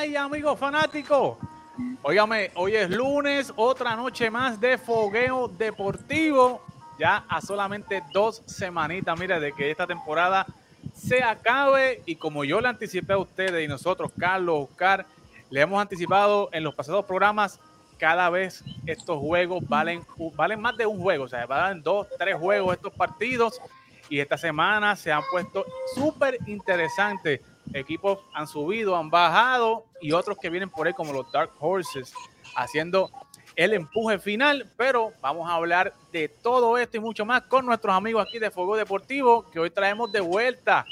Amigas y amigos fanáticos, óigame, hoy es lunes, otra noche más de fogueo deportivo. Ya a solamente dos semanitas, mire, de que esta temporada se acabe. Y como yo le anticipé a ustedes y nosotros, Carlos, Oscar, le hemos anticipado en los pasados programas, cada vez estos juegos valen, valen más de un juego, o sea, valen dos, tres juegos estos partidos. Y esta semana se han puesto súper interesantes equipos han subido, han bajado y otros que vienen por ahí como los Dark Horses haciendo el empuje final, pero vamos a hablar de todo esto y mucho más con nuestros amigos aquí de Fuego Deportivo, que hoy traemos de vuelta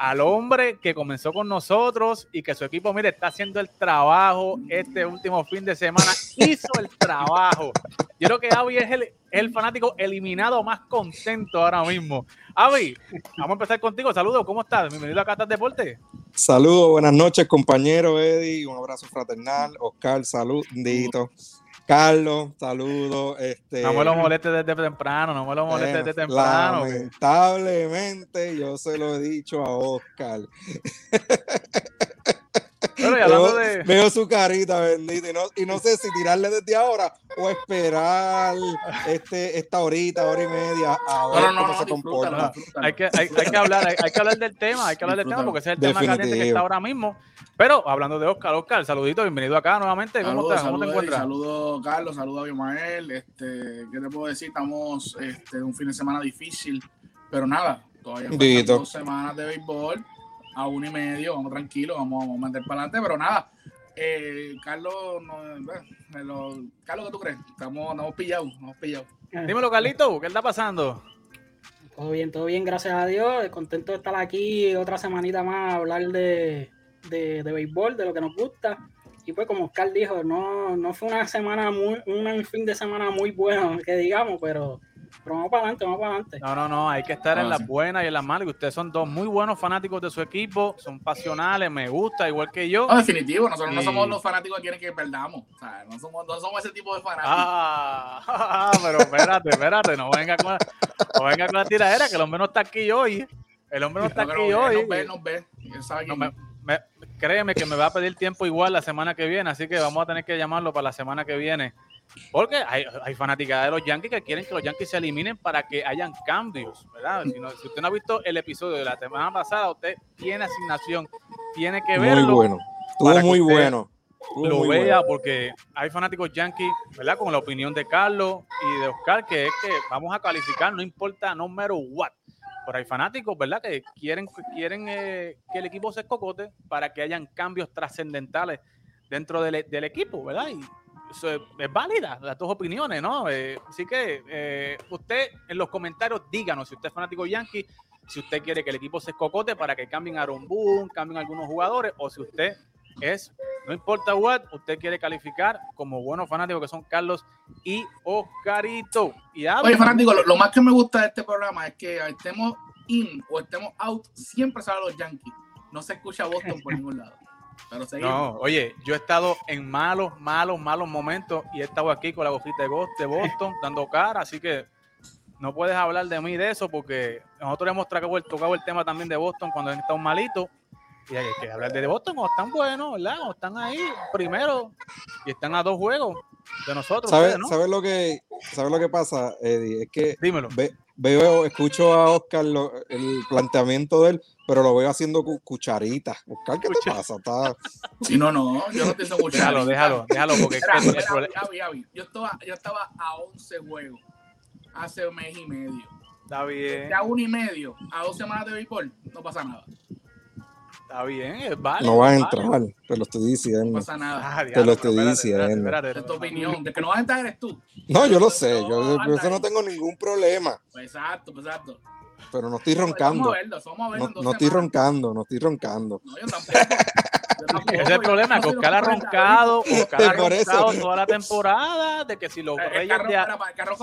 al hombre que comenzó con nosotros y que su equipo, mire, está haciendo el trabajo este último fin de semana, hizo el trabajo. Yo creo que Avi es el, fanático eliminado más contento ahora mismo. Avi, vamos a empezar contigo. Saludos, ¿cómo estás? Bienvenido a Catas Deporte. Saludos, buenas noches, compañero Eddie. Un abrazo fraternal. Oscar, saludito. Carlos, saludos. Este, no me lo molestes desde temprano, no me lo molestes desde temprano. Lamentablemente, yo se lo he dicho a Oscar. veo, su carita, bendito, y no, sé si tirarle desde ahora o esperar este, esta horita, hora y media, a ver cómo se comporta. Hay que, hay, que hablar, hay, que hablar del tema, hay que hablar del tema porque ese es el tema caliente que está ahora mismo. Pero hablando de Oscar, Oscar, saludito, bienvenido acá nuevamente. ¿Cómo, te, ¿cómo te encuentras? Saludos, Carlos, saludos a Bimael. Este, ¿Qué te puedo decir? Estamos este, en un fin de semana difícil, pero nada, todavía faltan dos semanas de béisbol a uno y medio, vamos tranquilos, vamos, a meter para adelante, pero nada. Eh, Carlos, no, Carlos, ¿qué tú crees? Estamos, nos hemos pillado, nos hemos pillado. Eh. Dímelo, Carlito, ¿qué está pasando? Todo bien, todo bien, gracias a Dios. Contento de estar aquí otra semanita más a hablar de, de, de béisbol, de lo que nos gusta. Y pues como Oscar dijo, no, no fue una semana muy, un fin de semana muy bueno, que digamos, pero pero vamos para adelante, vamos para adelante. No, no, no, hay que estar en las buenas y en las malas. ustedes son dos muy buenos fanáticos de su equipo, son pasionales, me gusta, igual que yo. No, definitivo, nosotros no somos los fanáticos que quieren que perdamos. O sea, no somos, no somos ese tipo de fanáticos. Ah, pero espérate, espérate, no venga con, no venga con la tiradera, que el hombre no está aquí hoy. El hombre no está aquí hoy. Nos ve, nos ve. Créeme que me va a pedir tiempo igual la semana que viene, así que vamos a tener que llamarlo para la semana que viene porque hay, hay fanáticas de los Yankees que quieren que los Yankees se eliminen para que hayan cambios, ¿verdad? Si, usted no ha visto el episodio de la semana pasada, usted tiene asignación, tiene que verlo. Muy bueno, estuvo muy bueno. lo vea porque hay fanáticos Yankees, ¿verdad? Con la opinión de Carlos y de Oscar, que es que vamos a calificar, no importa número what. Pero hay fanáticos, ¿verdad? Que quieren, quieren eh, que el equipo se cocote para que hayan cambios trascendentales dentro del, del equipo, ¿verdad? Y es válida las dos opiniones, ¿no? Eh, así que eh, usted en los comentarios díganos si usted es fanático Yankee, si usted quiere que el equipo se escocote para que cambien a Aaron Boone, cambien algunos jugadores, o si usted es, no importa what, usted quiere calificar como buenos fanáticos que son Carlos y Oscarito. Y Oye, fanático, lo, más que me gusta de este programa es que estemos in o estemos out, siempre salen los Yankees. No se escucha Boston por ningún lado. No, oye, yo he estado en malos, malos, malos momentos y he estado aquí con la gofita de Boston dando cara, así que no puedes hablar de mí de eso porque nosotros hemos tocado el, tocado el tema también de Boston cuando han estado malitos y hay que hablar de Boston cuando están buenos, ¿verdad? Cuando están ahí primero y están a dos juegos de nosotros. ¿Sabes, lo, que, ¿sabes lo que pasa, Eddie? Es que Dímelo. veo, escucho a Oscar el planteamiento de él pero lo veo haciendo cucharitas. Oscar, ¿qué te pasa? Está... Sí, no, no, yo no pienso cucharitas. Déjalo, déjalo, déjalo, porque Yo, estaba, yo estaba a 11 juegos hace un mes y medio. Está bien. De a uno y medio, a dos semanas de béisbol, no pasa nada. Está bien, es vale. No vas a entrar, te lo estoy diciendo. No pasa nada. Ah, te lo estoy diciendo. Espérate, es tu opinión. De que no vas a entrar eres tú. No, yo lo sé. Yo, yo eso no tengo ningún problema. Pues exacto, pues exacto pero no estoy roncando. no, estoy roncando, no estoy roncando. No, yo tampoco. Ese es el problema, que Oscar ha roncado, Oscar ha roncado toda la temporada, de que si los reyes de,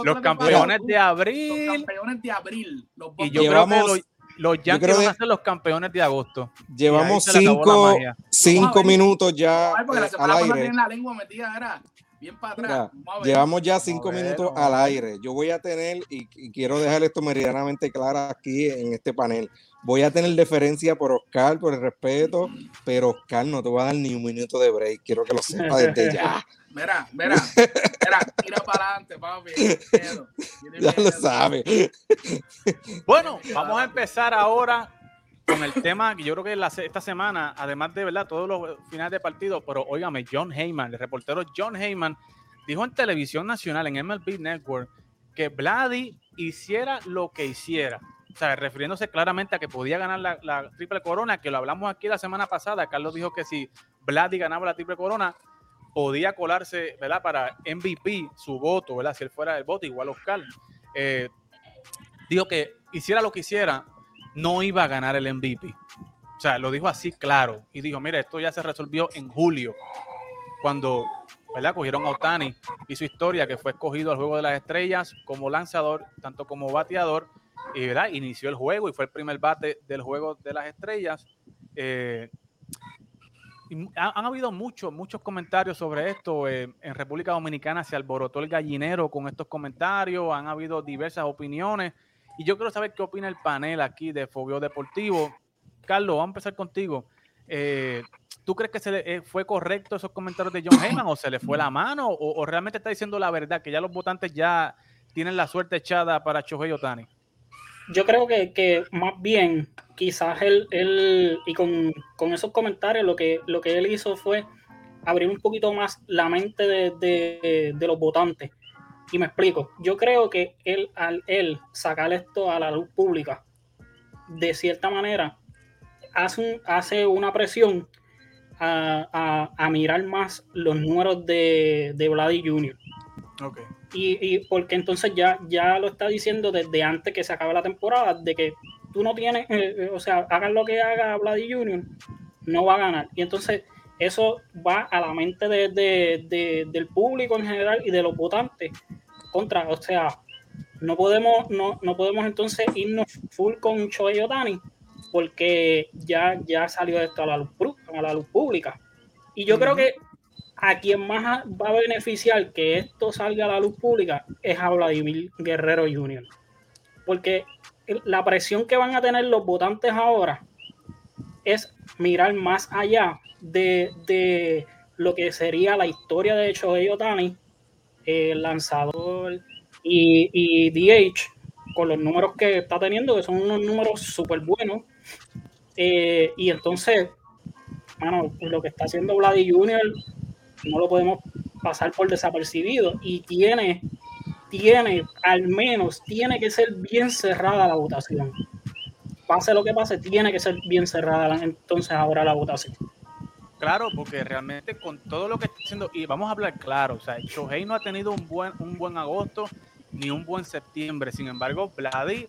los campeones de abril, los campeones de abril, y yo creo que los, Yankees van a ser los campeones de agosto. Llevamos cinco, cinco minutos ya porque la semana al aire. la lengua metida era bien para atrás. llevamos ya cinco minutos al aire. Yo voy a tener, y, quiero dejar esto meridianamente claro aquí en este panel, voy a tener deferencia por Oscar, por el respeto, pero Oscar no te va a dar ni un minuto de break. Quiero que lo sepa desde ya. Mira, mira, mira, tira para adelante, papi. Ya lo sabe. Bueno, vamos a empezar ahora con el tema que yo creo que esta semana, además de verdad todos los finales de partido, pero óigame, John Heyman, el reportero John Heyman, dijo en televisión nacional, en MLB Network, que Vladi hiciera lo que hiciera. O sea, refiriéndose claramente a que podía ganar la, triple corona, que lo hablamos aquí la semana pasada. Carlos dijo que si Vladi ganaba la triple corona, podía colarse, ¿verdad? Para MVP, su voto, ¿verdad? Si él fuera el voto, igual Oscar. Eh, dijo que hiciera lo que hiciera, no iba a ganar el MVP. O sea, lo dijo así claro. Y dijo, mira, esto ya se resolvió en julio, cuando ¿verdad? cogieron a Otani y su historia, que fue escogido al Juego de las Estrellas como lanzador, tanto como bateador, y ¿verdad? inició el juego y fue el primer bate del Juego de las Estrellas. Eh, han, habido muchos, muchos comentarios sobre esto. Eh, en República Dominicana se alborotó el gallinero con estos comentarios, han habido diversas opiniones. Y yo quiero saber qué opina el panel aquí de Fobio Deportivo. Carlos, vamos a empezar contigo. Eh, ¿Tú crees que se le, eh, fue correcto esos comentarios de John Heyman o se le fue la mano o, realmente está diciendo la verdad, que ya los votantes ya tienen la suerte echada para Shohei Otani? Yo creo que, más bien quizás él, él y con, esos comentarios lo que, lo que él hizo fue abrir un poquito más la mente de los votantes y me explico. Yo creo que él, al él sacar esto a la luz pública, de cierta manera, hace, hace una presión a, mirar más los números de, de Vladi Jr. Okay. Y, porque entonces ya, ya lo está diciendo desde antes que se acabe la temporada, de que tú no tienes, eh, eh, o sea, hagan lo que haga Vladi Jr., no va a ganar. Y entonces eso va a la mente del público en general y de los votantes contra, o sea, no podemos, no, no podemos entonces irnos full con Shohei Otani porque ya, ya salió esto a la luz, a la luz pública. Y yo creo que a quien más va a beneficiar que esto salga a la luz pública es a Vladimir Guerrero Jr. Porque la presión que van a tener los votantes ahora es mirar más allá de, lo que sería la historia de Shohei Otani, el lanzador y, y, DH, con los números que está teniendo, que son unos números súper buenos. Eh, y entonces, bueno, lo que está haciendo Vladi Jr. no lo podemos pasar por desapercibido y tiene, tiene, al menos, tiene que ser bien cerrada la votación pase lo que pase, tiene que ser bien cerrada entonces ahora la votación. Claro, porque realmente con todo lo que está haciendo, y vamos a hablar claro, o sea, Shohei no ha tenido un buen, un buen agosto ni un buen septiembre. Sin embargo, Vladi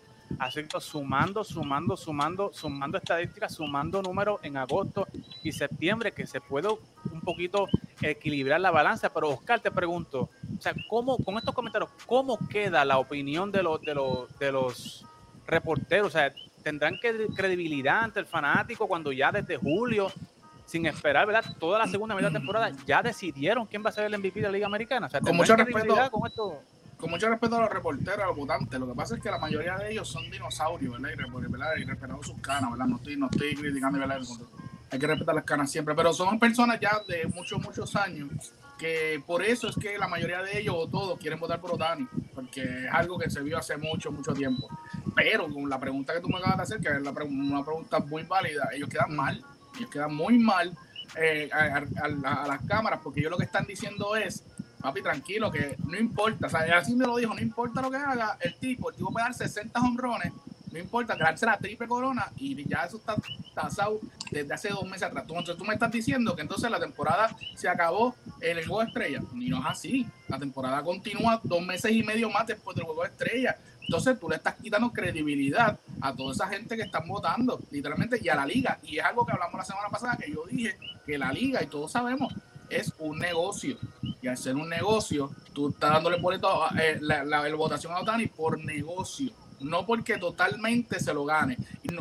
seguido sumando, sumando, sumando, sumando estadísticas, sumando números en agosto y septiembre, que se puede un poquito equilibrar la balanza. Pero Oscar, te pregunto, o sea, ¿cómo, con estos comentarios, cómo queda la opinión de los, de los, de los reporteros? O sea, tendrán credibilidad ante el fanático cuando ya desde julio, sin esperar, ¿verdad? Toda la segunda de temporada ya decidieron quién va a ser el MVP de la Liga Americana. O sea, con mucho respeto. Con, esto? Con mucho respeto a los reporteros, a los votantes. Lo que pasa es que la mayoría de ellos son dinosaurios, ¿verdad? Y, respetando sus canas, ¿verdad? No estoy, no estoy criticando, ¿verdad? Hay que respetar las canas siempre. Pero son personas ya de muchos, muchos años que por eso es que la mayoría de ellos o todos quieren votar por Otani, porque es algo que se vio hace mucho, mucho tiempo. Pero con la pregunta que tú me acabas de hacer, que es una pregunta muy válida, ellos quedan mal, ellos quedan muy mal eh, a, las cámaras, porque ellos lo que están diciendo es, papi, tranquilo, que no importa, o sea, así me lo dijo, no importa lo que haga el tipo, el tipo puede dar 60 honrones no importa, ganarse la triple corona y ya eso está tasado desde hace dos meses atrás. Entonces tú me estás diciendo que entonces la temporada se acabó en el juego de estrella. Y no es así. La temporada continúa dos meses y medio más después del juego de estrella. Entonces tú le estás quitando credibilidad a toda esa gente que están votando, literalmente, y a la liga. Y es algo que hablamos la semana pasada, que yo dije que la liga, y todos sabemos, es un negocio. Y al ser un negocio, tú estás dándole boleto, eh, la, votación a Otani por negocio no porque totalmente se lo gane.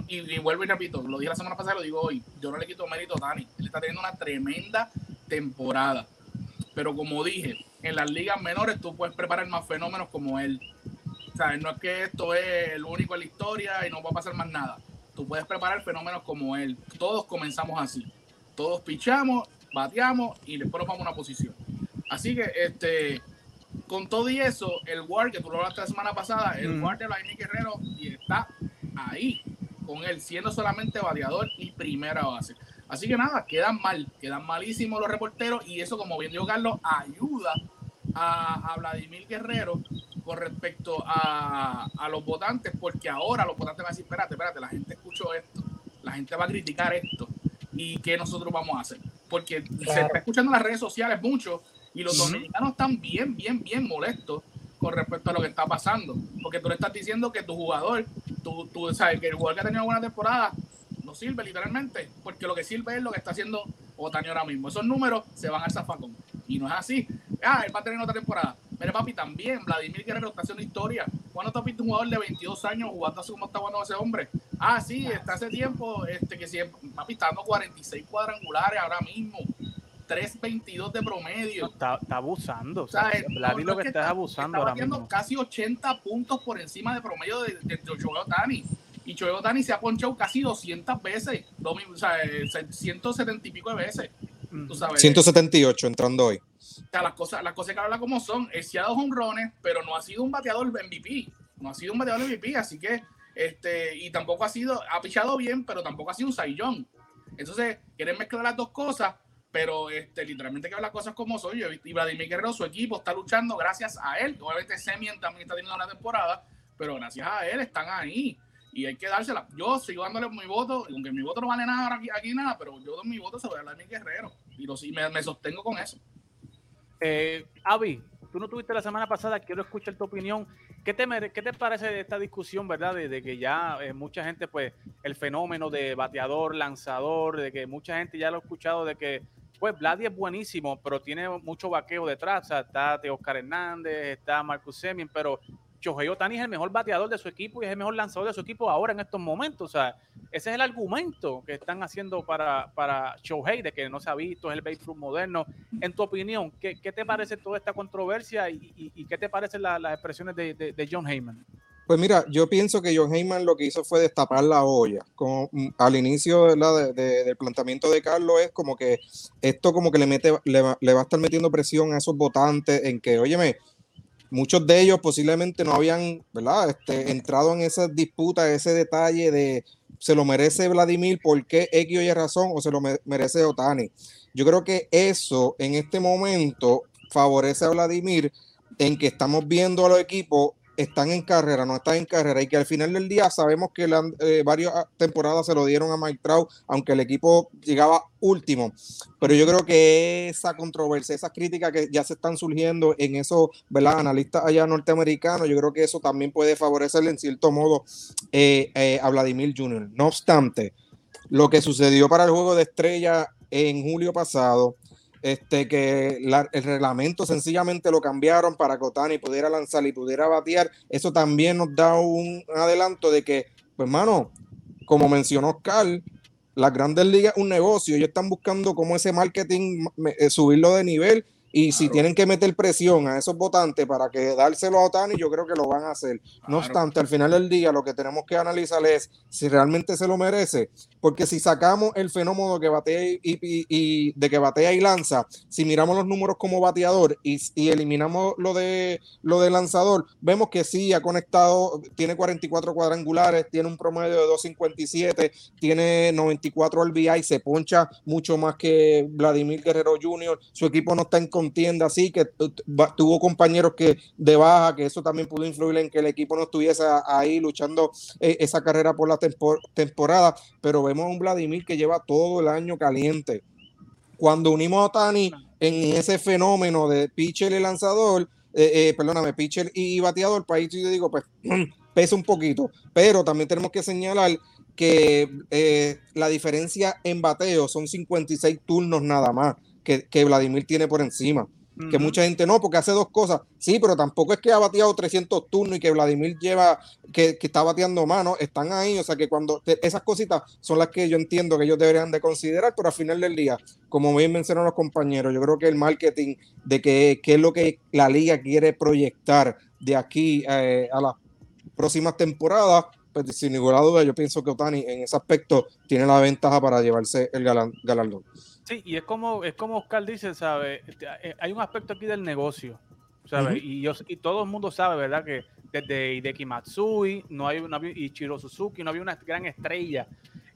Y, vuelvo y repito, lo dije la semana pasada, lo digo hoy, yo no le quito mérito a Dani, él está teniendo una tremenda temporada. Pero como dije, en las ligas menores tú puedes preparar más fenómenos como él. O no es que esto es el único en la historia y no va a pasar más nada. Tú puedes preparar fenómenos como él. Todos comenzamos así. Todos pichamos, bateamos y después nos vamos a una posición. Así que, este, con todo y eso, el Ward, que tú lo hablaste la semana pasada, el Ward de Vladimir Guerrero y está ahí con él, siendo solamente bateador y primera base. Así que nada, quedan mal, quedan malísimos los reporteros y eso, como bien dijo Carlos, ayuda a, Vladimir Guerrero con respecto a, los votantes, porque ahora los votantes van a decir, espérate, espérate, la gente escuchó esto, la gente va a criticar esto y qué nosotros vamos a hacer. Porque se está escuchando en las redes sociales mucho y los dominicanos están bien, bien, bien molestos con respecto a lo que está pasando. Porque tú le estás diciendo que tu jugador, tú, tú sabes que el jugador que ha tenido buena temporada no sirve literalmente, porque lo que sirve es lo que está haciendo Otani ahora mismo. Esos números se van al zafacón. Y no es así. Ah, él va a tener otra temporada. Pero papi, también Vladimir Guerrero está haciendo historia. ¿Cuándo te has visto un jugador de 22 años jugando así como está jugando ese hombre? Ah, sí, está hace tiempo, este, que siempre, papi, está dando 46 cuadrangulares ahora mismo. 3.22 de promedio. está, abusando. O sea, lo que está, abusando está ahora casi 80 puntos por encima de promedio de, de, de Otani. Y Choe Otani se ha ponchado casi 200 veces, o sea, 170 y pico de veces. Tú sabes. 178 entrando hoy. Las cosas, las cosas que habla como son. Él se ha dado honrones, pero no ha sido un bateador MVP. No ha sido un bateador MVP, así que, este, y tampoco ha sido, ha pichado bien, pero tampoco ha sido un saillón. Entonces, quieren mezclar las dos cosas pero este, literalmente que las cosas como soy. Y Vladimir Guerrero, su equipo está luchando gracias a él. Obviamente Semien también está teniendo una temporada, pero gracias a él están ahí. Y hay que dársela. Yo sigo dándole mi voto, aunque mi voto no vale nada aquí, aquí nada, pero yo doy mi voto sobre Vladimir Guerrero. Y lo, me, me sostengo con eso. Eh, Avi, tú no tuviste la semana pasada, quiero escuchar tu opinión. ¿Qué te, qué te parece esta discusión, verdad? De, que ya eh, mucha gente, pues, el fenómeno de bateador, lanzador, de que mucha gente ya lo ha escuchado, de que pues Vladi es buenísimo, pero tiene mucho vaqueo detrás. O sea, está de Oscar Hernández, está Marcus Semien, pero Shohei Otani es el mejor bateador de su equipo y es el mejor lanzador de su equipo ahora en estos momentos. O sea, ese es el argumento que están haciendo para, para Shohei, de que no se ha visto, es el béisbol moderno. En tu opinión, ¿qué, te parece toda esta controversia y, qué te parecen las expresiones de John Heyman? Pues mira, yo pienso que John Heyman lo que hizo fue destapar la olla. Como, mm, al inicio del planteamiento de Carlos es como que esto como que le mete, le va, a estar metiendo presión a esos votantes en que, óyeme, muchos de ellos posiblemente no habían, ¿verdad? Este, entrado en esa disputa, ese detalle de se lo merece Vladimir, ¿por qué X y razón o se lo merece Otani? Yo creo que eso en este momento favorece a Vladimir en que estamos viendo a los equipos están en carrera, no están en carrera y que al final del día sabemos que eh, varias temporadas se lo dieron a Mike aunque el equipo llegaba último. Pero yo creo que esa controversia, esas críticas que ya se están surgiendo en esos analistas allá norteamericanos, yo creo que eso también puede favorecerle en cierto modo eh, eh, a Vladimir Jr. No obstante, lo que sucedió para el juego de estrella en julio pasado, este, que el reglamento sencillamente lo cambiaron para que Otani pudiera lanzar y pudiera batear. Eso también nos da un adelanto de que, pues, hermano, como mencionó Carl, las grandes ligas es un negocio. Ellos están buscando cómo ese marketing eh, subirlo de nivel y si tienen que meter presión a esos votantes para que dárselo a Otani, yo creo que lo van a hacer. No obstante, al final del día lo que tenemos que analizar es si realmente se lo merece. Porque si sacamos el fenómeno que batea y, de que batea y lanza, si miramos los números como bateador y, eliminamos lo de lo de lanzador, vemos que sí ha conectado, tiene 44 cuadrangulares, tiene un promedio de 257, tiene 94 RBI, se poncha mucho más que Vladimir Guerrero Jr. Su equipo no está en contienda así, que tuvo compañeros que de baja, que eso también pudo influir en que el equipo no estuviese ahí luchando eh, esa carrera por la temporada, pero vemos a un Vladimir que lleva todo el año caliente. Cuando unimos a Tani en ese fenómeno de pitcher y lanzador, eh, eh, perdóname, pitcher y bateador, para ahí yo digo, pues pesa un poquito, pero también tenemos que señalar que la diferencia en bateo son 56 turnos nada más que, Vladimir tiene por encima. que mucha gente no, porque hace dos cosas. Sí, pero tampoco es que ha bateado 300 turnos y que Vladimir lleva, que, que está bateando mano, están ahí, o sea que cuando esas cositas son las que yo entiendo que ellos deberían de considerar, pero al final del día, como bien mencionaron los compañeros, yo creo que el marketing de qué es lo que la liga quiere proyectar de aquí eh, a las próximas temporadas, pues sin ninguna duda yo pienso que Otani en ese aspecto tiene la ventaja para llevarse el galardón. Sí, y es como, es como Oscar dice, ¿sabe? Este, eh, hay un aspecto aquí del negocio, ¿sabe? y, yo, y todo el mundo sabe, ¿verdad? Que desde Hideki Matsui no hay una, y Chiro Suzuki no había una gran estrella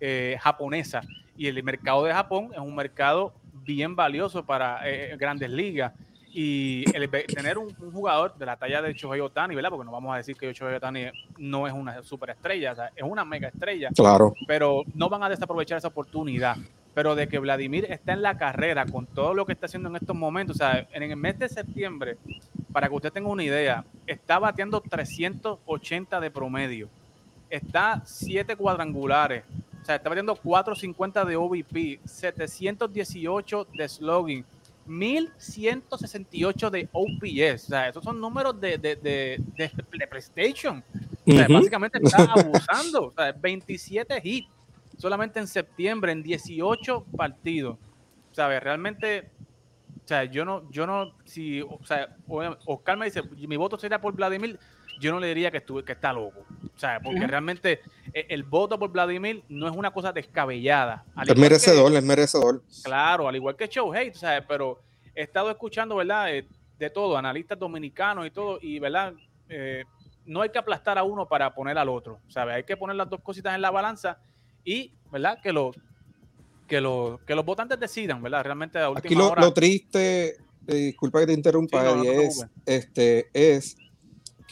eh, japonesa. Y el mercado de Japón es un mercado bien valioso para eh, grandes ligas. Y el, tener un, jugador de la talla de Shohei Otani, ¿verdad? Porque no vamos a decir que Shohei Otani no es una superestrella, o sea, es una mega estrella. Claro. Pero no van a desaprovechar esa oportunidad pero de que Vladimir está en la carrera con todo lo que está haciendo en estos momentos, o sea, en el mes de septiembre, para que usted tenga una idea, está bateando 380 de promedio, está 7 cuadrangulares, o sea, está bateando 450 de OVP, 718 de slogan, 1168 de OPS, o sea, esos son números de, de, de, de, PlayStation. O sea, básicamente está abusando, o sea, 27 hits solamente en septiembre, en 18 partidos. ¿Sabes? Realmente, o sea, yo no, yo no, si, o sea, Oscar me dice, mi voto sería por Vladimir, yo no le diría que, estuve, que está loco. O sea, porque realmente eh, el, voto por Vladimir no es una cosa descabellada. es merecedor, es merecedor. Claro, al igual que Shohei, ¿sabes? Pero he estado escuchando, ¿verdad? Eh, de todo, analistas dominicanos y todo, y, ¿verdad? Eh, no hay que aplastar a uno para poner al otro, ¿sabes? Hay que poner las dos cositas en la balanza y, ¿verdad? Que, lo, que, lo, que los votantes decidan, ¿verdad? Realmente a última Aquí lo, lo triste, eh, disculpa que te interrumpa, es, este, es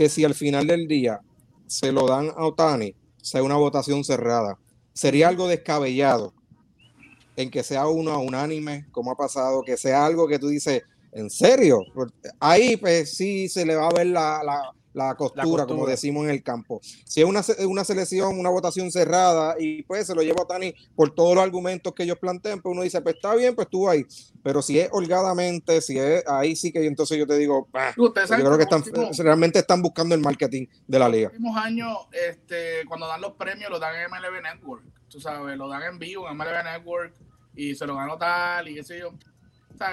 que si al final del día se lo dan a Otani, sea una votación cerrada, sería algo descabellado en que sea uno a unánime, como ha pasado, que sea algo que tú dices, ¿en serio? Ahí pues sí se le va a ver la, la costura, como decimos en el campo. Si es una, una selección, una votación cerrada y pues se lo lleva a Tani por todos los argumentos que ellos plantean, pues uno dice, pues está bien, pues estuvo ahí. Pero si es holgadamente, si es ahí sí que entonces yo te digo, yo creo que están, realmente están buscando el marketing de la liga. En los últimos años, este, cuando dan los premios, lo dan en MLB Network, tú sabes, lo dan en vivo en MLB Network y se lo ganó tal y qué sé yo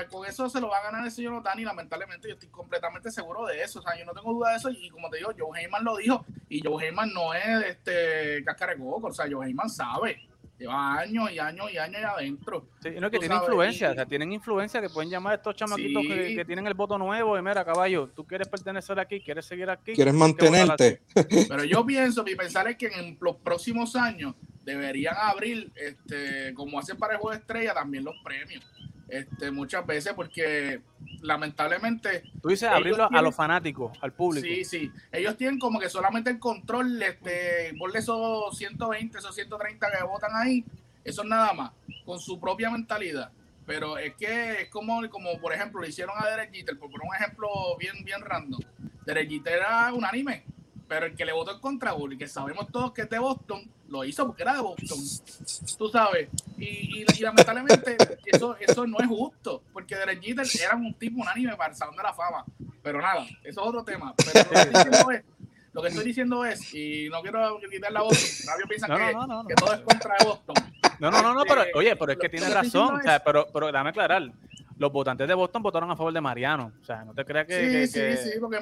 con eso se lo va a ganar el señor Otani, lamentablemente yo estoy completamente seguro de eso. O sea, yo no tengo duda de eso. Y como te digo, Joe Heyman lo dijo. Y Joe Heyman no es este cascarecoco. O sea, Joe Heyman sabe. Lleva años y años y años ahí adentro. Sí, no, que tiene influencia, o sea, tienen influencia que pueden llamar a estos chamaquitos que, tienen el voto nuevo y mira, caballo, tú quieres pertenecer aquí, quieres seguir aquí. Quieres mantenerte. Pero yo pienso, mi pensar es que en los próximos años deberían abrir, este, como hacen para el juego de estrella, también los premios este, muchas veces porque lamentablemente... Tú dices abrirlo a los fanáticos, al público. Sí, sí. Ellos tienen como que solamente el control, este, por esos 120, esos 130 que votan ahí, eso es nada más, con su propia mentalidad. Pero es que es como, como por ejemplo, le hicieron a Derek Jeter, por un ejemplo bien, bien random. Derek Jeter era unánime, pero el que le votó en contra, y que sabemos todos que es de Boston, lo hizo porque era de Boston. Tú sabes. Y, y, lamentablemente eso, eso no es justo, porque Derek Jeter era un tipo unánime para el Salón de la Fama. Pero nada, eso es otro tema. Pero lo que estoy diciendo es, y no quiero quitar la voz, nadie piensa que, que, todo es contra de Boston. No, no, no, no, pero este, oye, pero es que tiene razón, o sea, pero, pero dame aclarar. Los votantes de Boston votaron a favor de Mariano. O sea, no te creas que. Sí, sí, sí, porque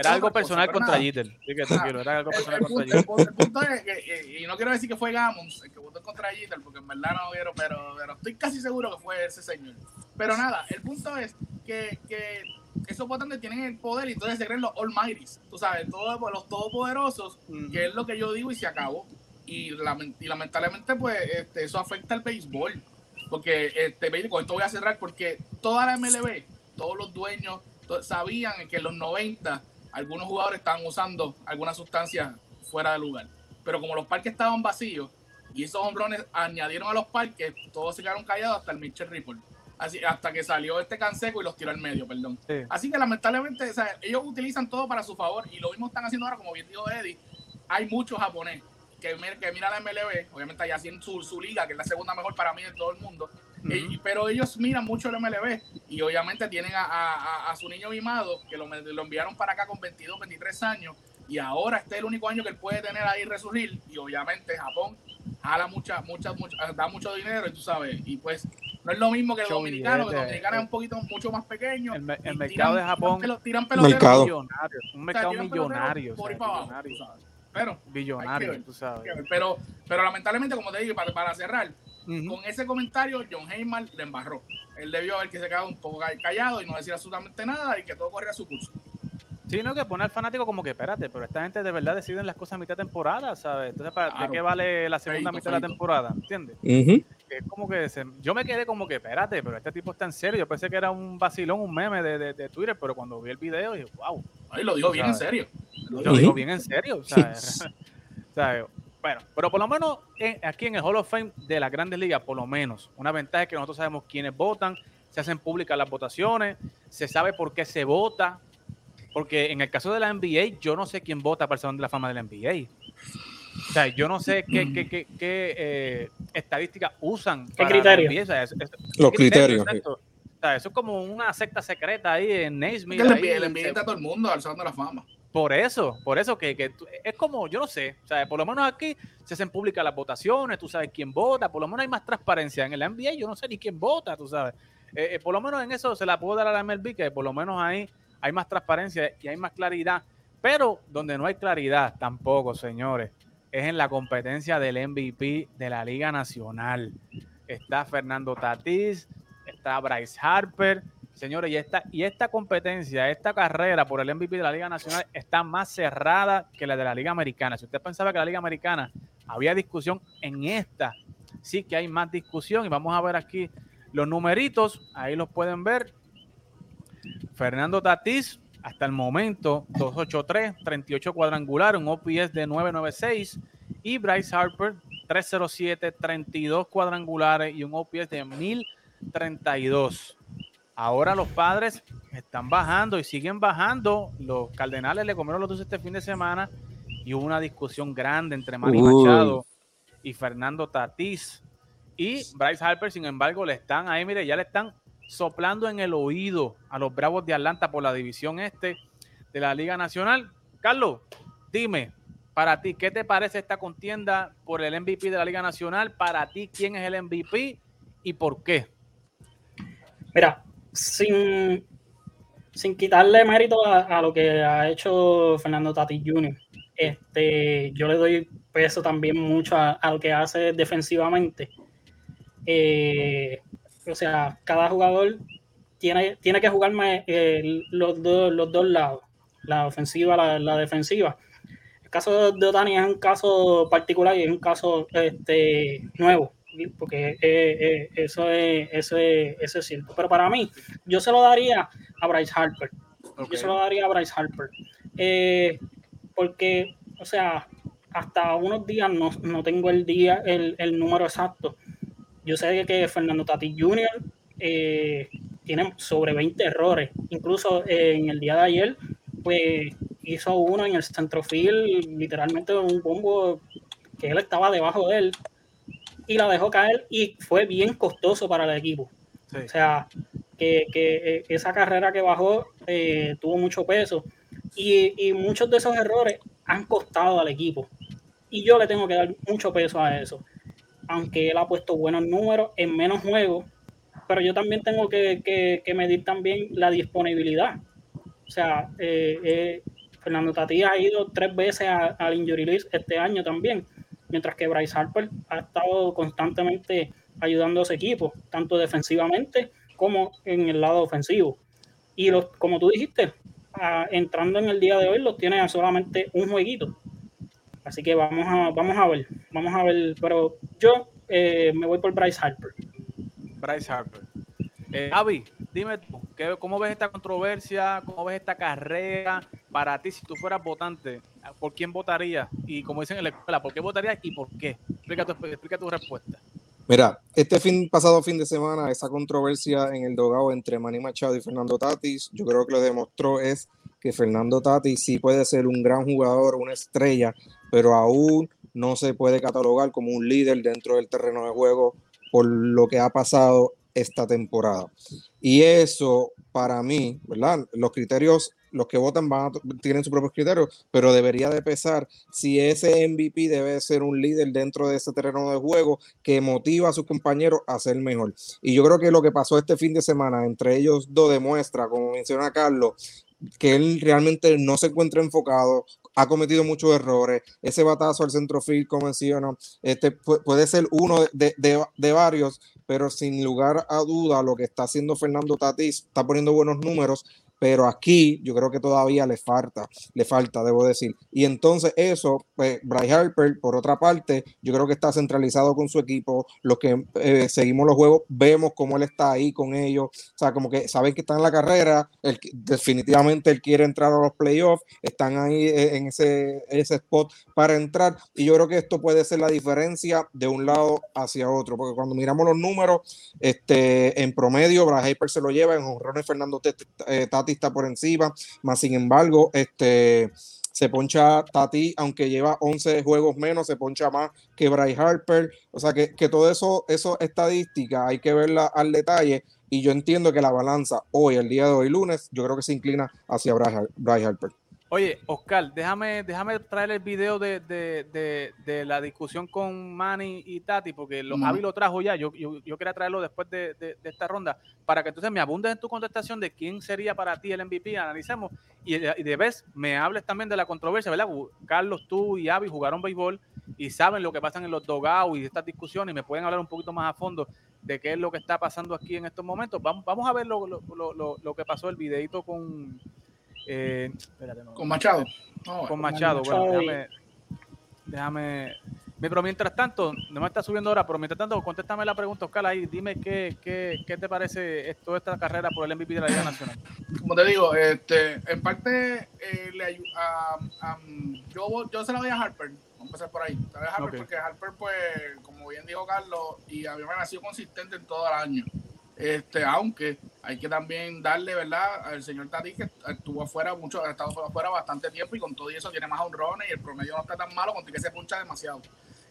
era algo personal contra Jeter. Sí, que tranquilo, era algo personal contra Jeter. El, punto es que, y no quiero decir que fue Gammons el que votó contra Jeter, porque en verdad no quiero, pero, pero estoy casi seguro que fue ese señor. Pero nada, el punto es que, que esos votantes tienen el poder y entonces se creen los Almighties, tú sabes, todos los todopoderosos, que es lo que yo digo y se acabó. Y, y lamentablemente, pues, este, eso afecta al béisbol. Porque, este, con esto voy a cerrar, porque toda la MLB, todos los dueños sabían que en los 90 algunos jugadores estaban usando algunas sustancias fuera de lugar. Pero como los parques estaban vacíos y esos hombrones añadieron a los parques, todos se quedaron callados hasta el Mitchell Ripple. Así, hasta que salió este canseco y los tiró al medio, perdón. Así que lamentablemente ellos utilizan todo para su favor y lo mismo están haciendo ahora, como bien dijo Eddie, hay muchos japoneses que, que mira la MLB, obviamente allá en su, su liga, que es la segunda mejor para mí de todo el mundo, pero ellos miran mucho el MLB y obviamente tienen a, su niño mimado que lo, lo, enviaron para acá con 22, 23 años y ahora este es el único año que él puede tener ahí resurgir y obviamente Japón jala mucha, mucha, mucha, da mucho dinero y tú sabes, y pues no es lo mismo que los dominicanos, los dominicanos es un poquito mucho más pequeño. El, mercado de Japón tiran mercado. millonario, un mercado millonario. Pero, billonario, tú sabes. Pero, pero lamentablemente, como te digo, para, para cerrar, con ese comentario, John Heyman le embarró. Él debió haber que se quedado un poco callado y no decir absolutamente nada y que todo corría a su curso. Sí, no, que pone al fanático como que, espérate, pero esta gente de verdad deciden las cosas a mitad de temporada, ¿sabes? Entonces, ¿para qué vale la segunda mitad de la temporada? ¿Entiendes? Es como que yo me quedé como que, espérate, pero este tipo está en serio. Yo pensé que era un vacilón, un meme de, de, Twitter, pero cuando vi el video dije, wow. Ay, lo dijo bien en serio. Lo, dijo bien en serio, ¿sabes? ¿sabes? Bueno, pero por lo menos aquí en el Hall of Fame de las grandes ligas, por lo menos, una ventaja es que nosotros sabemos quiénes votan, se hacen públicas las votaciones, se sabe por qué se vota, porque en el caso de la NBA, yo no sé quién vota para el Salón de la Fama de la NBA. O sea, yo no sé qué, qué, qué, qué eh, estadísticas usan. ¿Qué criterios? Los criterios. O sea, eso es como una secta secreta ahí en Naismith. El NBA está todo el mundo al Salón de la Fama. Por eso, por eso que, es como, yo no sé, o sea, por lo menos aquí se hacen públicas las votaciones, tú sabes quién vota, por lo menos hay más transparencia. En el NBA yo no sé ni quién vota, tú sabes. Eh, eh, por lo menos en eso se la puedo dar a la MLB, que por lo menos ahí hay más transparencia y hay más claridad. Pero donde no hay claridad tampoco, señores, es en la competencia del MVP de la Liga Nacional. Está Fernando Tatís, está Bryce Harper, señores, y esta, y esta competencia, esta carrera por el MVP de la Liga Nacional está más cerrada que la de la Liga Americana. Si usted pensaba que la Liga Americana había discusión, en esta sí que hay más discusión. Y vamos a ver aquí los numeritos, ahí los pueden ver. Fernando Tatís, hasta el momento, 283, 38 cuadrangular, un OPS de 996. Y Bryce Harper, 307, 32 cuadrangulares y un OPS de 1032. Ahora los padres están bajando y siguen bajando. Los Cardenales le comieron los dos este fin de semana y hubo una discusión grande entre Manny Machado y Fernando Tatís. Y Bryce Harper, sin embargo, le están ahí, mire, ya le están soplando en el oído a los Bravos de Atlanta por la división este de la Liga Nacional. Carlos, dime, para ti, ¿qué te parece esta contienda por el MVP de la Liga Nacional? Para ti, ¿quién es el MVP y por qué? Mira, sin, sin quitarle mérito a, lo que ha hecho Fernando Tati Jr., este, yo le doy peso también mucho a, a lo que hace defensivamente. Eh, o sea, cada jugador tiene, tiene que jugar eh, los, dos, los dos lados, la ofensiva, la, la, defensiva. El caso de Otani es un caso particular y es un caso este, nuevo, porque eh, eh, eso, es, eso, es, eso es cierto. Pero para mí, yo se lo daría a Bryce Harper. Yo se lo daría a Bryce Harper. porque, o sea, hasta unos días no, no tengo el día, el, el número exacto, yo sé que Fernando Tati Jr. Eh, tiene sobre 20 errores. Incluso eh, en el día de ayer, pues hizo uno en el centrofield, literalmente un bombo que él estaba debajo de él y la dejó caer y fue bien costoso para el equipo. O sea, que, eh, esa carrera que bajó tuvo mucho peso y, y, muchos de esos errores han costado al equipo. Y yo le tengo que dar mucho peso a eso aunque él ha puesto buenos números en menos juegos, pero yo también tengo que, medir también la disponibilidad. O sea, eh, eh, Fernando Tatí ha ido tres veces al injury list este año también, mientras que Bryce Harper ha estado constantemente ayudando a su equipo, tanto defensivamente como en el lado ofensivo. Y los, como tú dijiste, entrando en el día de hoy, los tiene solamente un jueguito. Así que vamos a, vamos a ver, vamos a ver, pero yo eh, me voy por Bryce Harper. Bryce Harper. Eh, Avi, dime tú, ¿cómo ves esta controversia? ¿Cómo ves esta carrera? Para ti, si tú fueras votante, ¿por quién votarías? Y como dicen en la escuela, ¿por qué votarías y por qué? Explica tu, explica tu respuesta. Mira, este fin, pasado fin de semana, esa controversia en el dogado entre Manny Machado y Fernando Tatis, yo creo que lo demostró es que Fernando Tatis sí puede ser un gran jugador, una estrella, pero aún no se puede catalogar como un líder dentro del terreno de juego por lo que ha pasado esta temporada. Y eso, para mí, ¿verdad? Los criterios los que votan van tienen sus propios criterios, pero debería de pesar si ese MVP debe ser un líder dentro de ese terreno de juego que motiva a sus compañeros a ser mejor. Y yo creo que lo que pasó este fin de semana entre ellos dos demuestra, como menciona Carlos, que él realmente no se encuentra enfocado, ha cometido muchos errores. Ese batazo al centrofield, como menciono, este puede ser uno de, de, de, varios, pero sin lugar a duda, lo que está haciendo Fernando Tatis está poniendo buenos números pero aquí yo creo que todavía le falta, le falta, debo decir. Y entonces eso, pues Bryce Harper, por otra parte, yo creo que está centralizado con su equipo, los que eh, seguimos los juegos, vemos cómo él está ahí con ellos, o sea, como que saben que está en la carrera, definitivamente él quiere entrar a los playoffs, están ahí eh, en ese, ese spot para entrar, y yo creo que esto puede ser la diferencia de un lado hacia otro, porque cuando miramos los números, este, en promedio, Bryce Harper se lo lleva, en honrones Fernando eh, Está por encima, más sin embargo, este se poncha Tati, aunque lleva 11 juegos menos, se poncha más que Bryce Harper. O sea que, que todo eso, eso estadística hay que verla al detalle. Y yo entiendo que la balanza hoy, el día de hoy, lunes, yo creo que se inclina hacia Bryce Harper. Oye, Oscar, déjame, déjame traer el video de, la discusión con Manny y Tati, porque lo, Javi lo trajo ya. Yo, yo, quería traerlo después de, esta ronda, para que entonces me abundes en tu contestación de quién sería para ti el MVP, analicemos, y, de vez me hables también de la controversia, ¿verdad? Carlos, tú y Avi jugaron béisbol y saben lo que pasa en los dogados y estas discusiones, y me pueden hablar un poquito más a fondo de qué es lo que está pasando aquí en estos momentos. Vamos, vamos a ver lo, lo que pasó, el videito con eh, con Machado. con Machado. Bueno, déjame, Pero mientras tanto, no me está subiendo ahora, pero mientras tanto, contéstame la pregunta, Oscar, ahí dime qué, qué, qué te parece toda esta carrera por el MVP de la Liga Nacional. Como te digo, este, en parte, eh, le, yo, yo se la doy a Harper. Vamos a empezar por ahí. A Harper porque Harper, pues, como bien dijo Carlos, y a mí me ha sido consistente en todo el año. Este, aunque hay que también darle, ¿verdad? Al señor Tati que estuvo afuera mucho, ha estado afuera bastante tiempo y con todo eso tiene más honrones y el promedio no está tan malo, con que se puncha demasiado.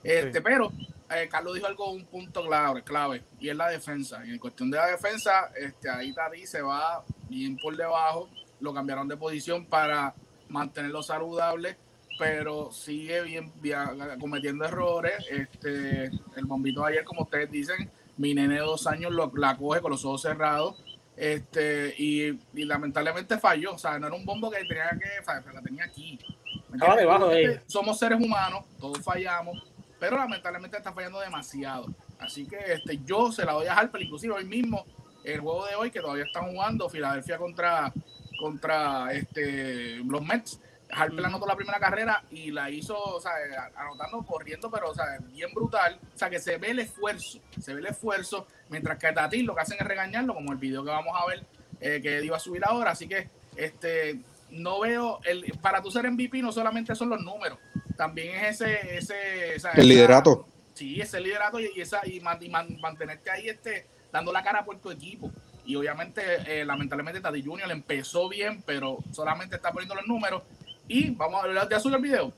Este, pero eh, Carlos dijo algo, un punto clave, clave, y es la defensa. Y en cuestión de la defensa, este, ahí Tati se va bien por debajo, lo cambiaron de posición para mantenerlo saludable, pero sigue bien, cometiendo errores. Este, el bombito de ayer, como ustedes dicen, mi nene de dos años lo, la coge con los ojos cerrados este y, lamentablemente falló. O sea, no era un bombo que tenía que, la tenía aquí. Somos seres humanos, todos fallamos, pero lamentablemente está fallando demasiado. Así que este, yo se la voy a Harper, inclusive hoy mismo, el juego de hoy que todavía están jugando, Filadelfia contra, contra este, los Mets. Harper anotó la primera carrera y la hizo, o sea, anotando, corriendo, pero, o sea, bien brutal. O sea, que se ve el esfuerzo, se ve el esfuerzo, mientras que a Tati lo que hacen es regañarlo, como el video que vamos a ver, eh, que iba a subir ahora. Así que, este, no veo, el, para tu ser MVP no solamente son los números, también es ese, ese, el liderato. Sí, ese liderato y, esa, y, mantenerte ahí, este, dando la cara por tu equipo. Y obviamente, eh, lamentablemente, Tati Junior empezó bien, pero solamente está poniendo los números y vamos a ver, ¿ya subió el video?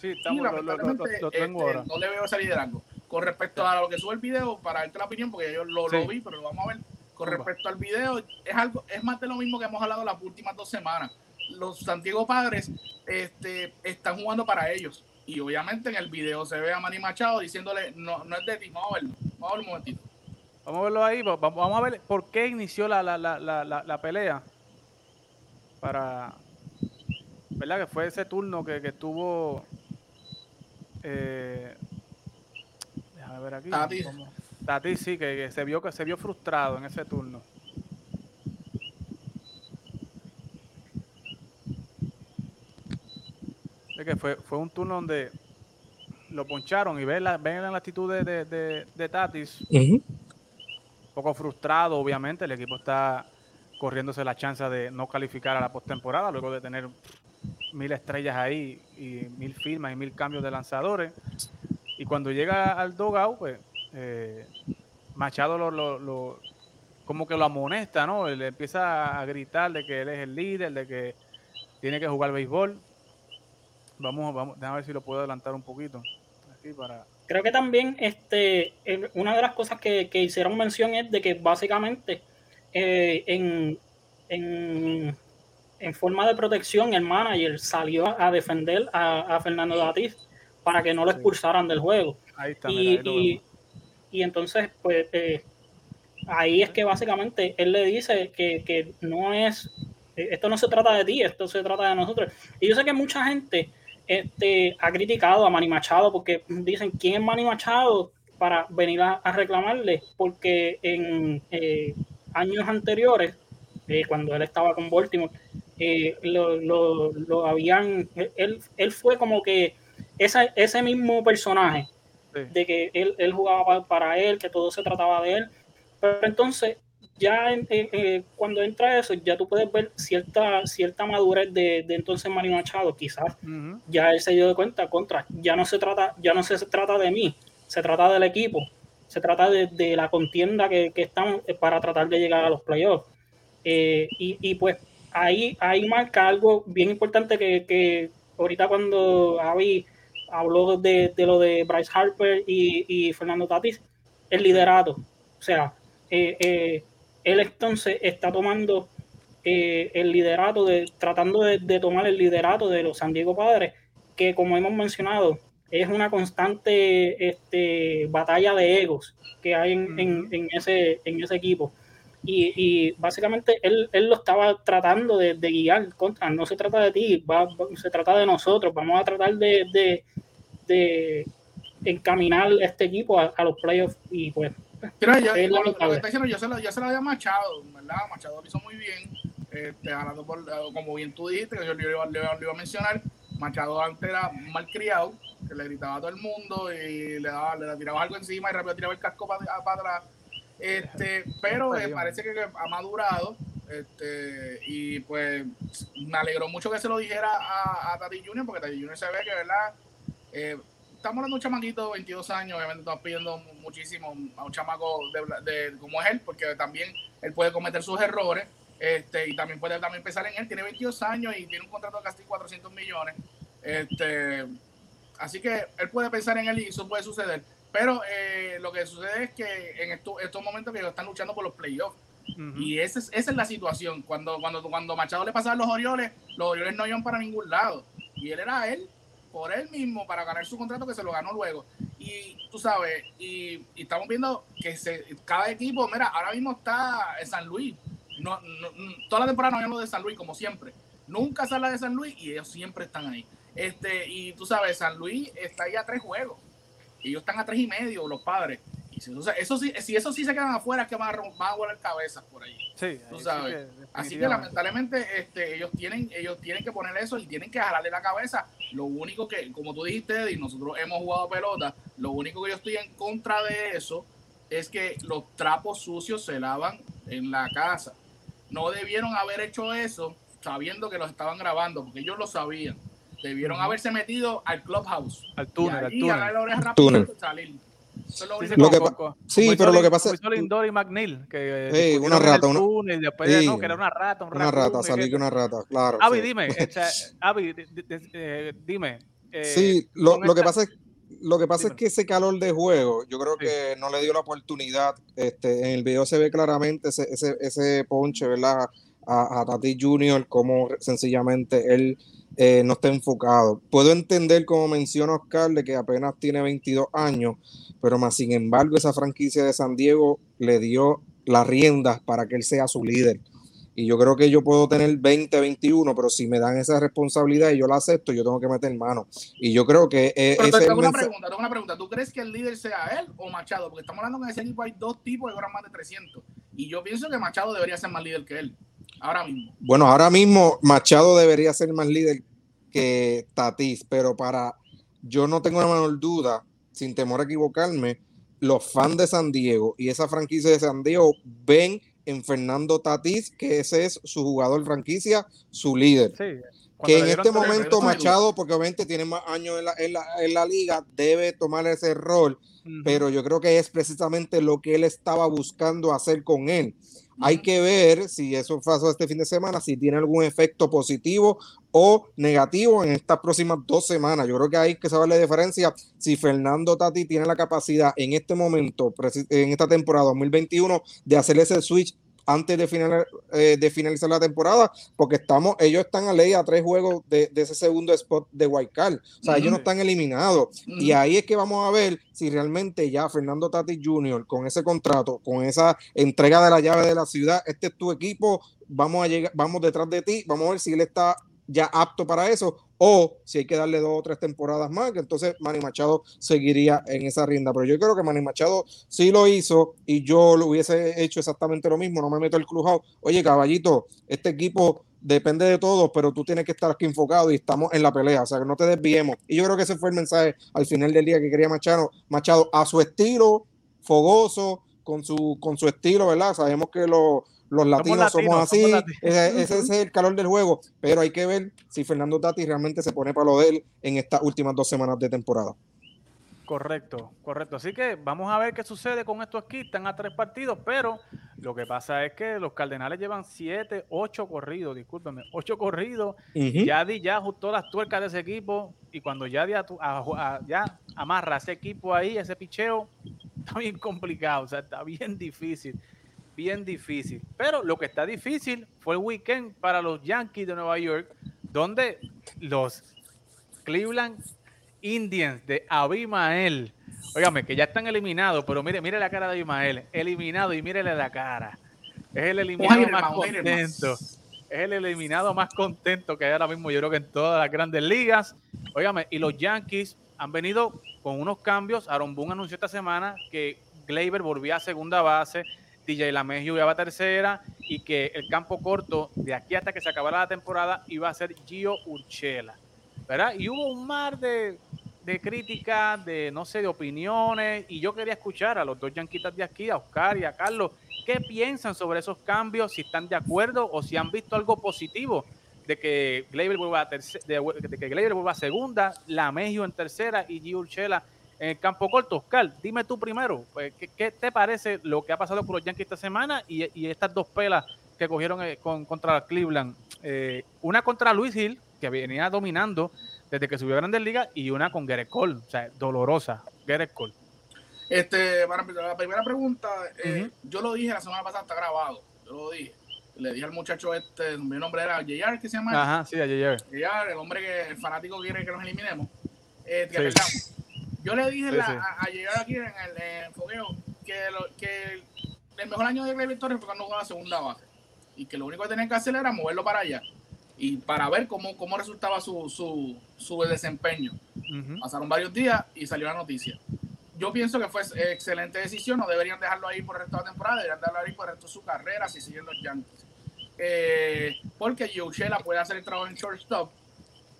Sí, estamos, lo, lo, lo, lo, tengo este, ahora. No le veo ese liderazgo. Con respecto a lo que sube el video, para darte la opinión, porque yo lo, lo vi, pero vamos a ver. Con respecto al video, es algo, es más de lo mismo que hemos hablado las últimas dos semanas. Los Santiago Padres este, están jugando para ellos. Y obviamente en el video se ve a Manny Machado diciéndole, no, no es de ti, vamos a verlo. Vamos a verlo un momentito. Vamos a verlo ahí, vamos a ver por qué inició la, la, la, la, la pelea. Para, ¿verdad? Que fue ese turno que, que estuvo. Eh, déjame ver aquí. Tati. Tati sí, que, se vio que se vio frustrado en ese turno. Es que fue, fue un turno donde lo poncharon y ven la, ven la actitud de, de, de, Tatis. Un poco frustrado, obviamente. El equipo está corriéndose la chance de no calificar a la postemporada luego de tener mil estrellas ahí y mil firmas y mil cambios de lanzadores. Y cuando llega al dogout, pues eh, Machado lo, lo, como que lo amonesta, ¿no? Le empieza a gritar de que él es el líder, de que tiene que jugar béisbol. Vamos, vamos, déjame ver si lo puedo adelantar un poquito aquí para creo que también este, una de las cosas que, hicieron mención es de que básicamente eh, en, en, forma de protección el manager salió a defender a, Fernando Datis para que no lo expulsaran del juego. y, y, entonces, pues, eh, ahí es que básicamente él le dice que, que no es, esto no se trata de ti, esto se trata de nosotros. Y yo sé que mucha gente este, ha criticado a Manny Machado porque dicen, ¿quién es Manny Machado? para venir a, reclamarle, porque en eh, años anteriores, eh, cuando él estaba con Baltimore, eh, lo, habían, él, él fue como que esa, ese mismo personaje, de que él, él jugaba para él, que todo se trataba de él, pero entonces ya eh, cuando entra eso, ya tú puedes ver cierta, cierta madurez de, de entonces Mario Machado, quizás ya él se dio de cuenta contra, ya no se trata, ya no se trata de mí, se trata del equipo, se trata de, la contienda que, que, estamos eh, para tratar de llegar a los playoffs. Eh, y, y, pues ahí, ahí marca algo bien importante que, que ahorita cuando Javi habló de, de, lo de Bryce Harper y, y Fernando Tatis, el liderato. O sea, eh, él entonces está tomando eh, el liderato, de, tratando de, tomar el liderato de los San Diego Padres, que como hemos mencionado, es una constante este, batalla de egos que hay en, ese, en ese equipo. Y, básicamente él, lo estaba tratando de, guiar contra, no se trata de ti, se trata de nosotros, vamos a tratar de, encaminar este equipo a, a los playoffs y pues Mira, ya, lo, que está diciendo, ya se, lo, ya se lo había Machado, ¿verdad? Machado lo hizo muy bien. Este, por, como bien tú dijiste, que yo le iba, a mencionar, Machado antes era mal criado, que le gritaba a todo el mundo y le, daba, le tiraba algo encima y rápido tiraba el casco para, atrás. Este, pero eh, parece que ha madurado. Este, y pues me alegró mucho que se lo dijera a, a Tati Junior, porque Tati Junior se ve que, ¿verdad? Eh, estamos hablando de un chamaquito de 22 años, obviamente estamos pidiendo muchísimo a un chamaco de, como es él, porque también él puede cometer sus errores, este, y también puede también pensar en él, tiene 22 años y tiene un contrato de casi 400 millones, este, así que él puede pensar en él y eso puede suceder, pero eh, lo que sucede es que en estos momentos que ellos están luchando por los playoffs, Y esa es, esa es la situación. Cuando, cuando, cuando Machado le pasaba a los Orioles, los Orioles no iban para ningún lado. Y él era él por él mismo para ganar su contrato que se lo ganó luego. Y tú sabes, y, estamos viendo que se, cada equipo, mira, ahora mismo está en San Luis. No, toda la temporada no hablamos de San Luis, como siempre. Nunca sale de San Luis y ellos siempre están ahí. Este, y tú sabes, San Luis está ahí a tres juegos. Ellos están a tres y medio, los padres eso sí, si eso sí se quedan afuera, es que van a, van a volar cabezas por ahí. Sí, tú sabes. Así que lamentablemente este, ellos tienen ellos tienen que poner eso y tienen que jalarle la cabeza. Lo único que, como tú dijiste, y nosotros hemos jugado pelota, lo único que yo estoy en contra de eso es que los trapos sucios se lavan en la casa. No debieron haber hecho eso sabiendo que los estaban grabando, porque ellos lo sabían. Debieron haberse metido al clubhouse. Al túnel, al túnel. túnel. Salir sí, pero lo que pasa es. Lindor McNeil, que eh, una rata, una, y después no, que era una rata, un una rata, salí que una rata, claro. Avi, dime, Avi, eh, dime. Eh, sí, lo, lo que pasa es lo que pasa es que ese calor de juego, yo creo que no le dio la oportunidad. Este, en el video se ve claramente ese, ese, ese ponche, ¿verdad? A, a Tati Junior, como sencillamente él eh, no está enfocado. Puedo entender, como menciona Oscar, de que apenas tiene 22 años, pero más sin embargo esa franquicia de San Diego le dio las riendas para que él sea su líder. Y yo creo que yo puedo tener 20, 21, pero si me dan esa responsabilidad y yo la acepto, yo tengo que meter mano. Y yo creo que... Eh, tengo, una pregunta, tengo una pregunta. ¿Tú crees que el líder sea él o Machado? Porque estamos hablando que en ese equipo hay dos tipos que cobran más de 300. Y yo pienso que Machado debería ser más líder que él. Ahora mismo. Bueno, ahora mismo Machado debería ser más líder que Tatis, pero para yo no tengo la menor duda, sin temor a equivocarme, los fans de San Diego y esa franquicia de San Diego ven en Fernando Tatis que ese es su jugador franquicia, su líder. que en este momento Machado, porque obviamente tiene más años en la, en la, en la liga, debe tomar ese rol, pero yo creo que es precisamente lo que él estaba buscando hacer con él. Hay que ver si eso pasó este fin de semana, si tiene algún efecto positivo o negativo en estas próximas dos semanas. Yo creo que hay que saber la diferencia si Fernando Tati tiene la capacidad en este momento, en esta temporada 2021, de hacer ese switch antes de, final, eh, de finalizar la temporada, porque estamos, ellos están a ley a tres juegos de, ese segundo spot de Card. O sea, ellos no están eliminados. Y ahí es que vamos a ver si realmente ya Fernando Tati Jr., con ese contrato, con esa entrega de la llave de la ciudad, este es tu equipo, vamos a llegar, vamos detrás de ti, vamos a ver si él está ya apto para eso, o si hay que darle dos o tres temporadas más, que entonces Manny Machado seguiría en esa rienda. Pero yo creo que Manny Machado sí lo hizo y yo lo hubiese hecho exactamente lo mismo, no me meto el crujado. Oye, caballito, este equipo depende de todos, pero tú tienes que estar aquí enfocado y estamos en la pelea, o sea, que no te desviemos. Y yo creo que ese fue el mensaje al final del día que quería Machado, Machado a su estilo, fogoso, con su, con su estilo, ¿verdad? Sabemos que lo, los latinos somos, así, ese, es el calor del juego, pero hay que ver si Fernando Tati realmente se pone para lo de él en estas últimas dos semanas de temporada. Correcto, correcto. Así que vamos a ver qué sucede con estos aquí. Están a tres partidos, pero lo que pasa es que los Cardenales llevan siete, ocho corridos, discúlpeme, ocho corridos. y Yadi ya ajustó las tuercas de ese equipo y cuando Yadi ya amarra ese equipo ahí, ese picheo, está bien complicado, o sea, está bien difícil bien difícil. Pero lo que está difícil fue el weekend para los Yankees de Nueva York, donde los Cleveland Indians de Abimael, óigame, que ya están eliminados, pero mire, mire la cara de Abimael, eliminado y mírele la cara. Es el eliminado más contento. Es el eliminado más contento que hay ahora mismo, yo creo que en todas las grandes ligas. Óigame, y los Yankees han venido con unos cambios. Aaron Boone anunció esta semana que Gleyber volvía a segunda base. DJ Lamegio iba a tercera y que el campo corto de aquí hasta que se acabara la temporada iba a ser Gio Urchela. ¿verdad? Y hubo un mar de, de críticas, de no sé, de opiniones, y yo quería escuchar a los dos yanquitas de aquí, a Oscar y a Carlos, qué piensan sobre esos cambios, si están de acuerdo o si han visto algo positivo de que Gleyber vuelva a, de, que vuelva a segunda, Lamegio en tercera y Gio Urchela en el campo corto. Oscar, dime tú primero, pues, ¿qué, te parece lo que ha pasado con los Yankees esta semana y, estas dos pelas que cogieron eh, con, contra Cleveland? Eh, una contra Luis Hill, que venía dominando desde que subió a Grandes Ligas, y una con Gerrit Cole, o sea, dolorosa, Gerrit Cole. Este, para la primera pregunta, eh, yo lo dije la semana pasada, está grabado, yo lo dije. Le dije al muchacho este, mi nombre era JR, que se llama. Ajá, sí, a JR. JR, el hombre que el fanático quiere que nos eliminemos. Eh, que sí. Yo le dije A, llegar aquí en el fogueo que, que, el mejor año de Greg Victoria fue cuando jugaba segunda base y que lo único que tenía que hacer era moverlo para allá y para ver cómo, cómo resultaba su, su, su desempeño. Pasaron varios días y salió la noticia. Yo pienso que fue excelente decisión, no deberían dejarlo ahí por el resto de la temporada, deberían dejarlo ahí por el resto de su carrera si siguen los Yankees. Eh, porque Joe Shella puede hacer el trabajo en shortstop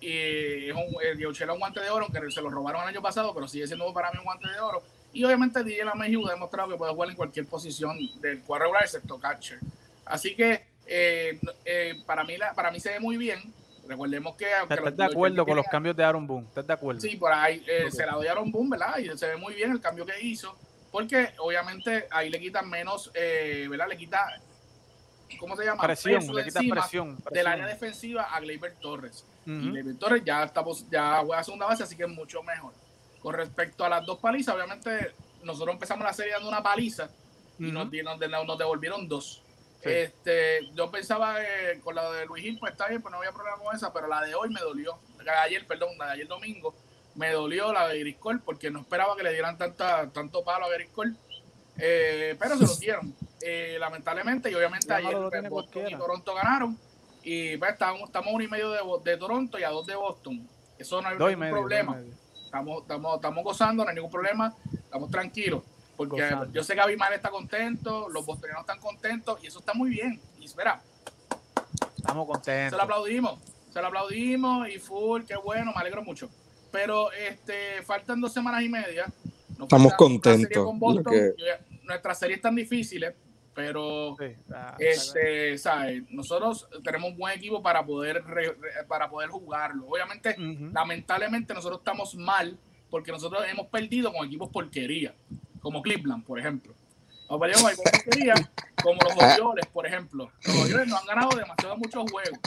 y es un, el es un guante de oro, aunque se lo robaron el año pasado, pero sigue siendo para mí un guante de oro. Y obviamente DJ Lameju ha demostrado que puede jugar en cualquier posición del cuadro regular, excepto catcher. Así que eh, eh, para, mí la, para mí se ve muy bien. Recordemos que. ¿Estás de acuerdo con los cambios de Aaron Boone? ¿Estás de acuerdo? Sí, por ahí eh, se la doy a Aaron Boone, ¿verdad? Y se ve muy bien el cambio que hizo. Porque obviamente ahí le quita menos, ¿verdad? Le quita. ¿Cómo se llama? Presión, le quita presión, presión, Del área defensiva a Gleyber Torres. Y Torres ya, estamos, ya juega segunda base, así que es mucho mejor. Con respecto a las dos palizas, obviamente nosotros empezamos la serie dando una paliza y nos, nos, devolvieron dos. Este, yo pensaba que con la de Luis Gil, pues está bien, pues no había problema con esa, pero la de hoy me dolió. La de ayer, perdón, la de ayer domingo, me dolió la de Griscol porque no esperaba que le dieran tanta, tanto palo a Griscol. Eh, pero se lo dieron. Eh, lamentablemente, y obviamente ayer pues, Boston y Toronto ganaron y pues, estamos, estamos a uno y medio de, de, Toronto y a dos de Boston. Eso no hay ningún problema. Estamos, estamos, estamos gozando, no hay ningún problema. Estamos tranquilos. Porque yo sé que Abimael está contento, los bostonianos están contentos y eso está muy bien. Y espera. Estamos contentos. Se lo aplaudimos. Se lo aplaudimos y full, qué bueno, me alegro mucho. Pero este, faltan dos semanas y media. Estamos contentos. Nuestras series están difíciles pero este, nosotros tenemos un buen equipo para poder para poder jugarlo. Obviamente, lamentablemente nosotros estamos mal porque nosotros hemos perdido con equipos porquería, como Cleveland, por ejemplo. Nos perdimos con porquería como los Orioles, por ejemplo. Los Orioles no han ganado demasiado muchos juegos.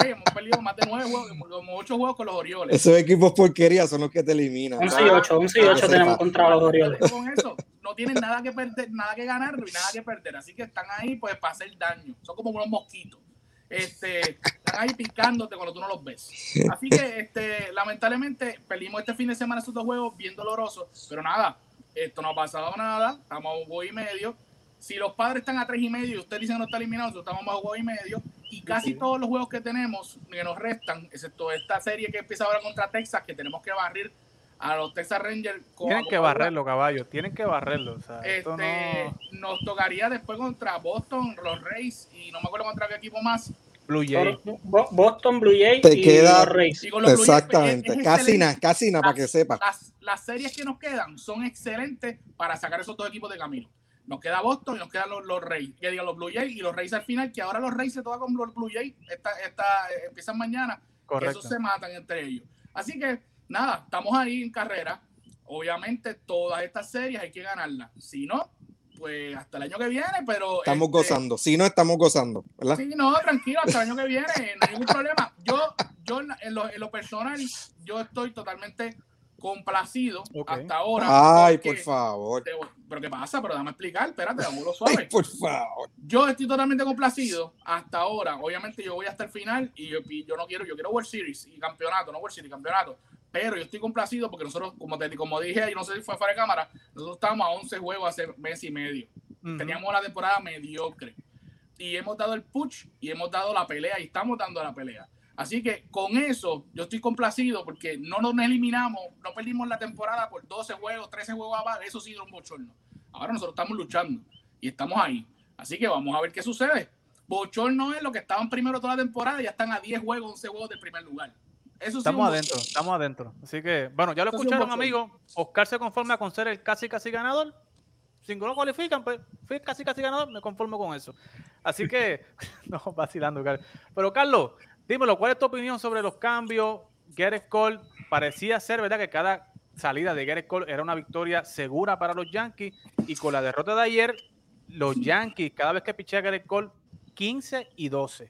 Hemos perdido más de nueve juegos, como ocho juegos con los Orioles. Esos equipos porquería son los que te eliminan. 11 y 8, 11 y 8 tenemos contra los Orioles. Con eso, no tienen nada que perder, nada que ganar ni nada que perder. Así que están ahí pues para hacer daño. Son como unos mosquitos. Este, están ahí picándote cuando tú no los ves. Así que este, lamentablemente perdimos este fin de semana esos dos juegos bien dolorosos, pero nada, esto no ha pasado nada, estamos a un juego y medio. Si los padres están a tres y medio y usted dice que no está eliminado, nosotros estamos a un juego y medio. Y casi todos los juegos que tenemos, que nos restan, excepto esta serie que empieza ahora contra Texas, que tenemos que barrir a los Texas Rangers. Tienen que barrerlo, caballos, tienen que barrerlo. este, Nos tocaría después contra Boston, los Rays y no me acuerdo contra qué equipo más. Blue Jay. Boston Blue Jay y queda, los Rays. exactamente, casi nada, casi nada para que sepa. Las, series que nos quedan son excelentes para sacar esos dos equipos de camino. Nos queda Boston y nos quedan los, los Rays, que digan los Blue Jays y los Rays al final, que ahora los Rays se tocan con los Blue Jays, esta, esta, empiezan mañana, Correcto. esos se matan entre ellos. Así que nada, estamos ahí en carrera. Obviamente, todas estas series hay que ganarlas. Si no, pues hasta el año que viene, pero. Estamos este, gozando. Si no, estamos gozando, ¿verdad? Sí, no, tranquilo, hasta el año que viene, no hay ningún problema. Yo, yo en lo, en lo personal, yo estoy totalmente complacido hasta ahora. Ay, por favor. pero ¿qué pasa? Pero déjame explicar, espérate, lo suave. Ay, por favor. Yo estoy totalmente complacido hasta ahora. Obviamente yo voy hasta el final y yo, y yo no quiero, yo quiero World Series y campeonato, no World Series, campeonato. Pero yo estoy complacido porque nosotros, como, te, como dije, y no sé si fue fuera de cámara, nosotros estábamos a 11 juegos hace mes y medio. Teníamos la temporada mediocre. Y hemos dado el push y hemos dado la pelea y estamos dando la pelea. Así que con eso yo estoy complacido porque no nos eliminamos, no perdimos la temporada por 12 juegos, 13 juegos abajo, eso sí era un bochorno. Ahora nosotros estamos luchando y estamos ahí. Así que vamos a ver qué sucede. Bochorno es lo que estaban primero toda la temporada y ya están a 10 juegos, 11 juegos del primer lugar estamos adentro, estamos adentro. Así que, bueno, ya lo escucharon, amigos. Oscar se conforma con ser el casi casi ganador. Si no cualifican, pues fui casi casi ganador, me conformo con eso. Así que, no, vacilando, Carlos. Pero, Carlos, dímelo, ¿cuál es tu opinión sobre los cambios? Gareth Cole parecía ser, ¿verdad? Que cada salida de Gareth Cole era una victoria segura para los Yankees. Y con la derrota de ayer, los Yankees, cada vez que pichea Gareth Cole, 15 y 12.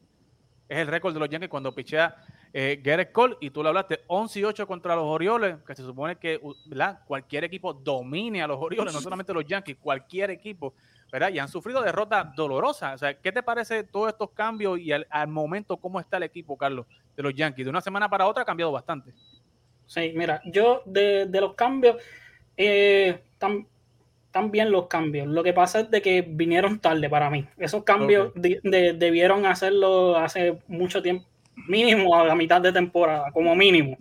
Es el récord de los Yankees cuando pichea eh, Garrett Cole, y tú lo hablaste, 11 y 8 contra los Orioles, que se supone que cualquier equipo domine a los Orioles, no solamente los Yankees, cualquier equipo, ¿verdad? Y han sufrido derrotas dolorosas. O sea, ¿qué te parece todos estos cambios y al, momento cómo está el equipo, Carlos, de los Yankees? De una semana para otra ha cambiado bastante. Sí, mira, yo de, los cambios, eh, también los cambios. Lo que pasa es de que vinieron tarde para mí. Esos cambios debieron hacerlo hace mucho tiempo, mínimo a la mitad de temporada, como mínimo.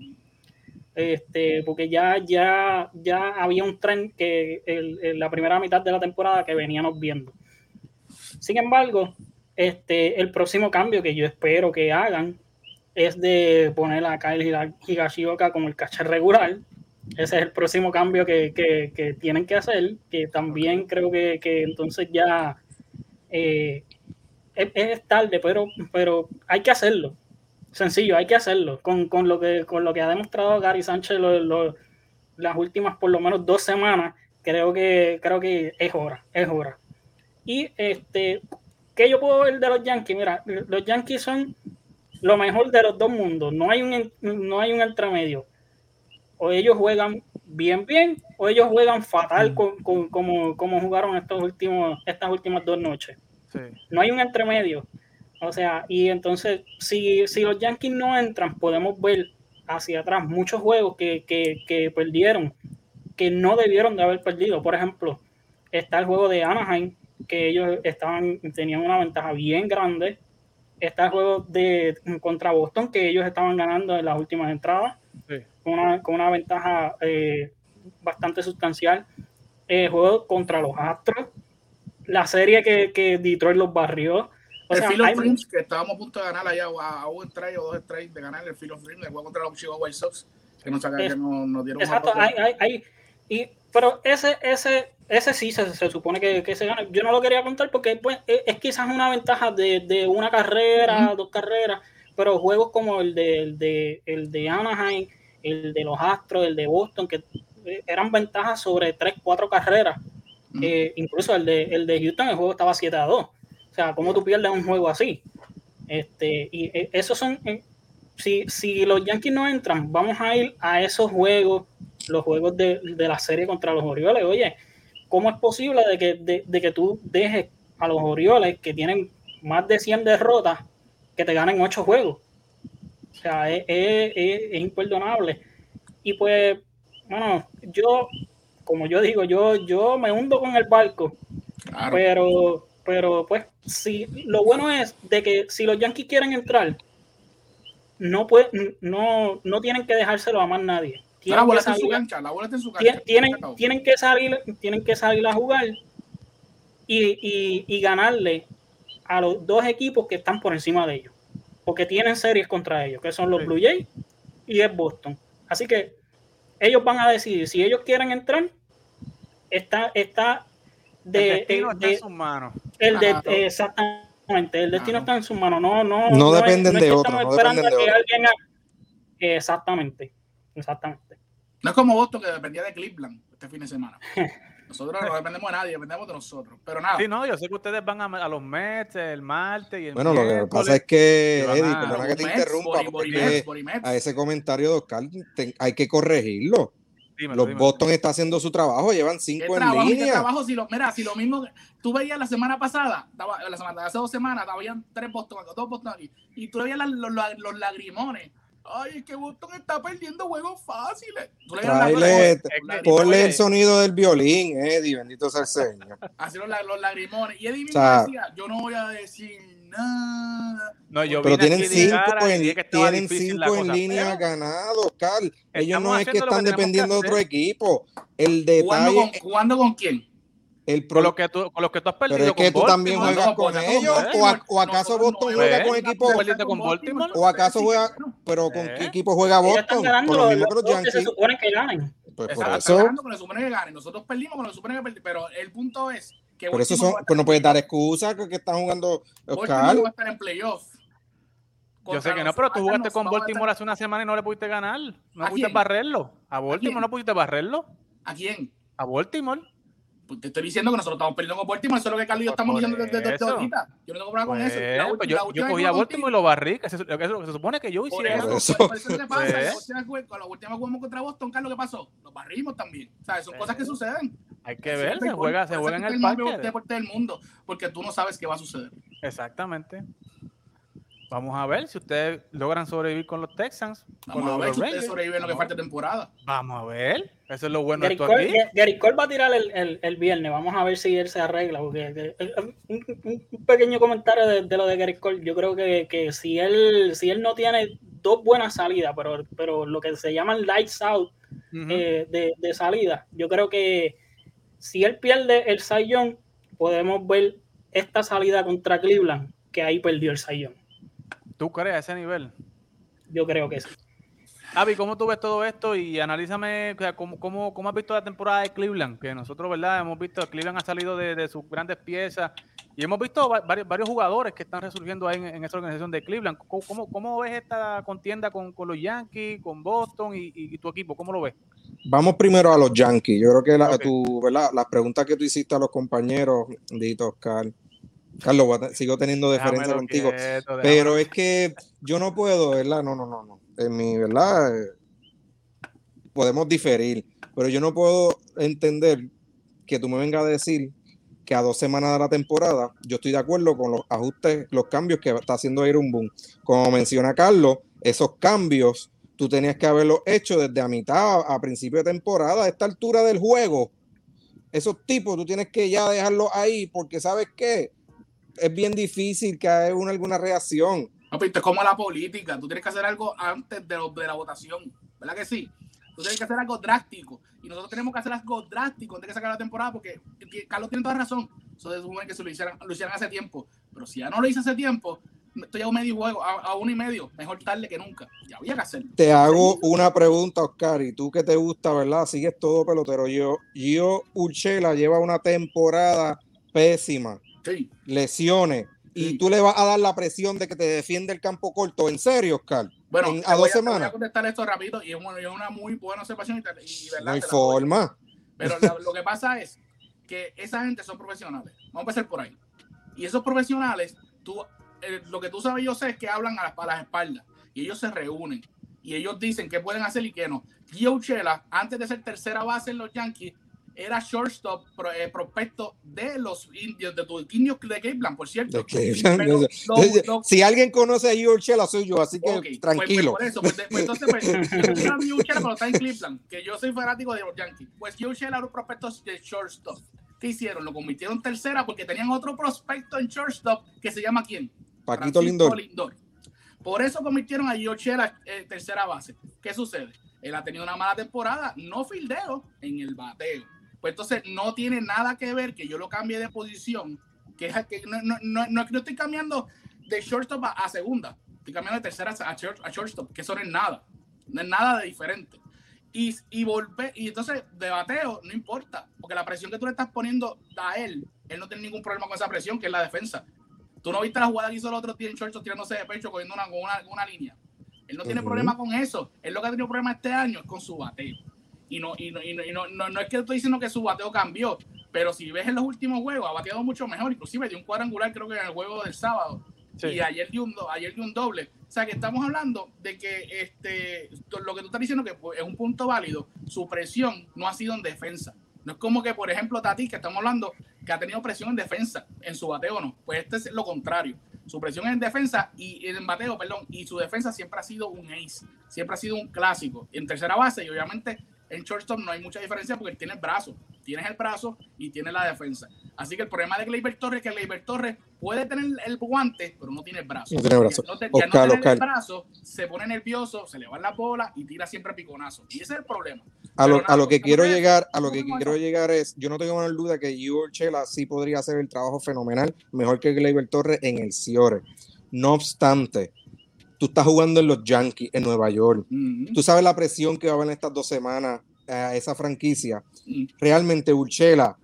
Este, porque ya, ya, ya había un tren que en la primera mitad de la temporada que veníamos viendo. Sin embargo, este, el próximo cambio que yo espero que hagan es de poner a Kyle Higashioka como el catcher regular. Ese es el próximo cambio que, que, tienen que hacer, que también creo que, que entonces ya eh, es, es, tarde, pero, pero hay que hacerlo sencillo, hay que hacerlo. Con, lo, que, con lo que ha demostrado Gary Sánchez las últimas por lo menos dos semanas, creo que, creo que es hora, es hora. Y este, ¿qué yo puedo ver de los Yankees? Mira, los Yankees son lo mejor de los dos mundos. No hay un, no hay un entremedio. O ellos juegan bien, bien, o ellos juegan fatal mm. con, como, como jugaron estos últimos, estas últimas dos noches. No hay un entremedio. O sea, y entonces, si, si los Yankees no entran, podemos ver hacia atrás muchos juegos que, que, perdieron, que no debieron de haber perdido. Por ejemplo, está el juego de Anaheim, que ellos estaban, tenían una ventaja bien grande. Está el juego de contra Boston, que ellos estaban ganando en las últimas entradas, con, una, con, una, ventaja eh, bastante sustancial. El juego contra los Astros, la serie que, que Detroit los barrió el of Dreams, que estábamos a punto de ganar allá a, un strike o dos strikes de ganar el Phil of Dreams, el juego contra los Chicago White Sox, que nos, saca, que nos, dieron Exacto, hay, hay, hay, y, pero ese, ese, ese sí se, se supone que, que, se gana. Yo no lo quería contar porque pues, es, es quizás una ventaja de, de una carrera, dos carreras, pero juegos como el de, el de, el de Anaheim, el de los Astros, el de Boston, que eh, eran ventajas sobre tres, cuatro carreras Eh, incluso el de, el de Houston, el juego estaba 7 a 2. O sea, ¿cómo tú pierdes un juego así? Este, y eh, esos son, eh, si, si los Yankees no entran, vamos a ir a esos juegos, los juegos de, de la serie contra los Orioles. Oye, ¿cómo es posible de que, de, de que tú dejes a los Orioles que tienen más de 100 derrotas que te ganen 8 juegos? O sea, es, es, es imperdonable. Y pues, bueno, yo como yo digo, yo, yo me hundo con el barco. Pero, pero pues, si lo bueno es de que si los Yankees quieren entrar, no, puede, no, no tienen que dejárselo a más nadie. Tienen la, que salir, cancha, la bola está en su cancha, tienen, tienen, que salir, tienen que salir a jugar y, y, y ganarle a los dos equipos que están por encima de ellos. Porque tienen series contra ellos, que son los Blue Jays y es Boston. Así que ellos van a decidir si ellos quieren entrar. Está, está de, el destino está en sus manos. El de, exactamente, el destino está en sus manos. No, no, no, dependen de otro. No dependen de otro. Exactamente, exactamente. No es como Boston que dependía de Cleveland este fin de semana. Nosotros no dependemos de nadie, dependemos de nosotros. Pero nada. Sí, no, yo sé que ustedes van a, a los Mets el martes y el Bueno, lo que pasa es que, Eddie, perdona que te interrumpa, porque a ese comentario de Oscar hay que corregirlo. Dímelo, los dímelo. Boston está haciendo su trabajo, llevan cinco en línea. ¿qué trabajo? Si lo, mira, si lo mismo, tú veías la semana pasada, la semana, hace dos semanas, habían tres Boston, dos Boston aquí, y tú veías los, los, los lagrimones Ay, es que Boston está perdiendo juegos fáciles. Traile, ponle el sonido del violín, Eddie, bendito sea el Señor. Así los, los lagrimones. Y Eddie mismo o sea, decía, yo no voy a decir nada. No, yo Pero tienen cinco, en, tienen cinco en línea ganados, Carl. Ellos no es que están dependiendo de otro equipo. El detalle... ¿Jugando con, ¿Jugando con quién? El pro... con, lo que tú, con los que tú has perdido. Pero es que tú también juegas no, con ellos. O, a, o, acaso Boston juega con equipos. con Baltimore? O acaso juega. Pero ¿con qué equipo juega Boston? Por lo mismo que los Yankees. se supone que ganen. Pues por eso. con lo que que. Nosotros perdimos con lo que supone que perdimos. Pero el punto es que. Por eso son, pues no puedes dar excusa que, que están jugando. Oscar. va a estar en playoff. Yo sé que no, pero tú jugaste con Baltimore hace una semana y no le pudiste ganar. No pudiste barrerlo. A Baltimore no pudiste barrerlo. ¿A quién? A Baltimore. Pues te estoy diciendo que nosotros estamos perdiendo con Baltimore, eso es lo que Carlos y yo estamos diciendo desde, desde, ahorita. Yo no tengo problema con pues, eso. La, pues yo, yo cogí a Baltimore y lo barrí, que, se supone que yo hiciera. Por eso, por eso te pasa. Pues. Con la última jugamos contra Boston, Carlos, ¿qué pasó? Nos barrimos también. O sea, son cosas que suceden. Hay que ver, se juega, se juega en el parque. Es el deporte del mundo, porque tú no sabes qué va a suceder. Exactamente. Vamos a ver si ustedes logran sobrevivir con los Texans. Vamos con a ver los si ustedes sobreviven lo que falta de temporada. Vamos a ver. Eso es lo bueno Gary de Cole, aquí. Gary Cole va a tirar el, el, el, viernes. Vamos a ver si él se arregla. Porque un, un pequeño comentario de, de, lo de Gary Cole. Yo creo que, que, si él si él no tiene dos buenas salidas, pero, pero lo que se llama lights out uh -huh. eh, de, de, salida, yo creo que si él pierde el Sayón, podemos ver esta salida contra Cleveland, que ahí perdió el Sayón. ¿Tú crees a ese nivel? Yo creo que sí. Avi, ¿cómo tú ves todo esto? Y analízame o sea, ¿cómo, cómo, cómo, has visto la temporada de Cleveland, que nosotros, ¿verdad? Hemos visto que Cleveland ha salido de, de, sus grandes piezas y hemos visto varios, varios jugadores que están resurgiendo ahí en, en esa organización de Cleveland. ¿Cómo, cómo ves esta contienda con, con, los Yankees, con Boston y, y, y, tu equipo? ¿Cómo lo ves? Vamos primero a los Yankees. Yo creo que la, okay. tu, ¿verdad? las preguntas que tú hiciste a los compañeros, Dito, Oscar, Carlos, sigo teniendo diferencia contigo, quieto, pero es que yo no puedo, ¿verdad? No, no, no, no. En mi, ¿verdad? Podemos diferir, pero yo no puedo entender que tú me vengas a decir que a dos semanas de la temporada yo estoy de acuerdo con los ajustes, los cambios que está haciendo Iron Boom. Como menciona Carlos, esos cambios tú tenías que haberlos hecho desde a mitad, a principio de temporada, a esta altura del juego. Esos tipos tú tienes que ya dejarlos ahí porque sabes qué, es bien difícil que haya una, alguna reacción. No, pero esto es como la política. Tú tienes que hacer algo antes de, lo, de, la votación. ¿Verdad que sí? Tú tienes que hacer algo drástico. Y nosotros tenemos que hacer algo drástico antes de sacar la temporada porque Carlos tiene toda razón. Eso se supone que se lo hicieran, lo hicieran hace tiempo. Pero si ya no lo hice hace tiempo, estoy a un medio juego, a, a uno y medio. Mejor tarde que nunca. Ya había que hacerlo. Te hago una pregunta, Oscar. Y tú que te gusta, ¿verdad? Sigues todo pelotero. Yo, yo Urchela lleva una temporada pésima sí. Lesiones, y tú le vas a dar la presión de que te defiende el campo corto. ¿En serio, Oscar? Bueno, en, a dos a, semanas. Voy a contestar esto rápido y es una, muy buena observación. Y, y, ¿verdad? no hay forma. Pero lo, lo, que pasa es que esa gente son profesionales. Vamos a empezar por ahí. Y esos profesionales, tú, eh, lo que tú sabes, yo sé es que hablan a las, a las espaldas y ellos se reúnen y ellos dicen qué pueden hacer y qué no. Gio Chela, antes de ser tercera base en los Yankees, era shortstop eh, prospecto de los indios, de tus indios de Cleveland, por cierto. si alguien conoce a Gio Chela, soy yo, así que pues, pues, tranquilo. por eso, pues, pues entonces, pues, yo pero está en Cleveland, que yo soy fanático de los Yankees. Pues Gio Chela era un prospecto de shortstop. ¿Qué hicieron? Lo convirtieron en tercera porque tenían otro prospecto en shortstop que se llama ¿quién? Paquito Lindor. Lindor. Por eso convirtieron a Gio Chela en tercera base. ¿Qué sucede? Él ha tenido una mala temporada, no fildeo en el bateo pues entonces no tiene nada que ver que yo lo cambie de posición, que es que no, no, no, no, estoy cambiando de shortstop a, segunda, estoy cambiando de tercera a, a, shortstop, que eso no es nada, no es nada de diferente. Y, y, volver, y entonces de bateo no importa, porque la presión que tú le estás poniendo a él, él no tiene ningún problema con esa presión, que es la defensa. Tú no viste la jugada que hizo el otro en shortstop tirándose de pecho, cogiendo una, una, una línea. Él no tiene problema con eso. Él lo que ha tenido problema este año es con su bateo y no, y no, y no, no, no, es que estoy diciendo que su bateo cambió, pero si ves en los últimos juegos, ha bateado mucho mejor, inclusive dio un cuadrangular creo que en el juego del sábado, y ayer dio, un, ayer dio un doble. O sea que estamos hablando de que este, lo que tú estás diciendo que pues, es un punto válido, su presión no ha sido en defensa. No es como que, por ejemplo, Tati, que estamos hablando, que ha tenido presión en defensa, en su bateo no. Pues este es lo contrario. Su presión es en defensa y en bateo, perdón, y su defensa siempre ha sido un ace, siempre ha sido un clásico. En tercera base, y obviamente en shortstop no hay mucha diferencia porque tiene el brazo. Tienes el brazo y tiene la defensa. Así que el problema de Gleyber Torres es que Gleyber Torres puede tener el guante, pero no tiene el brazo. No tiene brazo. No, tiene el brazo, se pone nervioso, se le va la bola y tira siempre piconazo. Y ese es el problema. A lo, a lo, que quiero llegar, a lo que quiero llegar es, yo no tengo menor duda que Gio Chela sí podría hacer el trabajo fenomenal, mejor que Gleyber Torres en el Ciore. No obstante, tú estás jugando en los Yankees en Nueva York. Tú sabes la presión que va a haber en estas dos semanas a esa franquicia. Realmente Urchela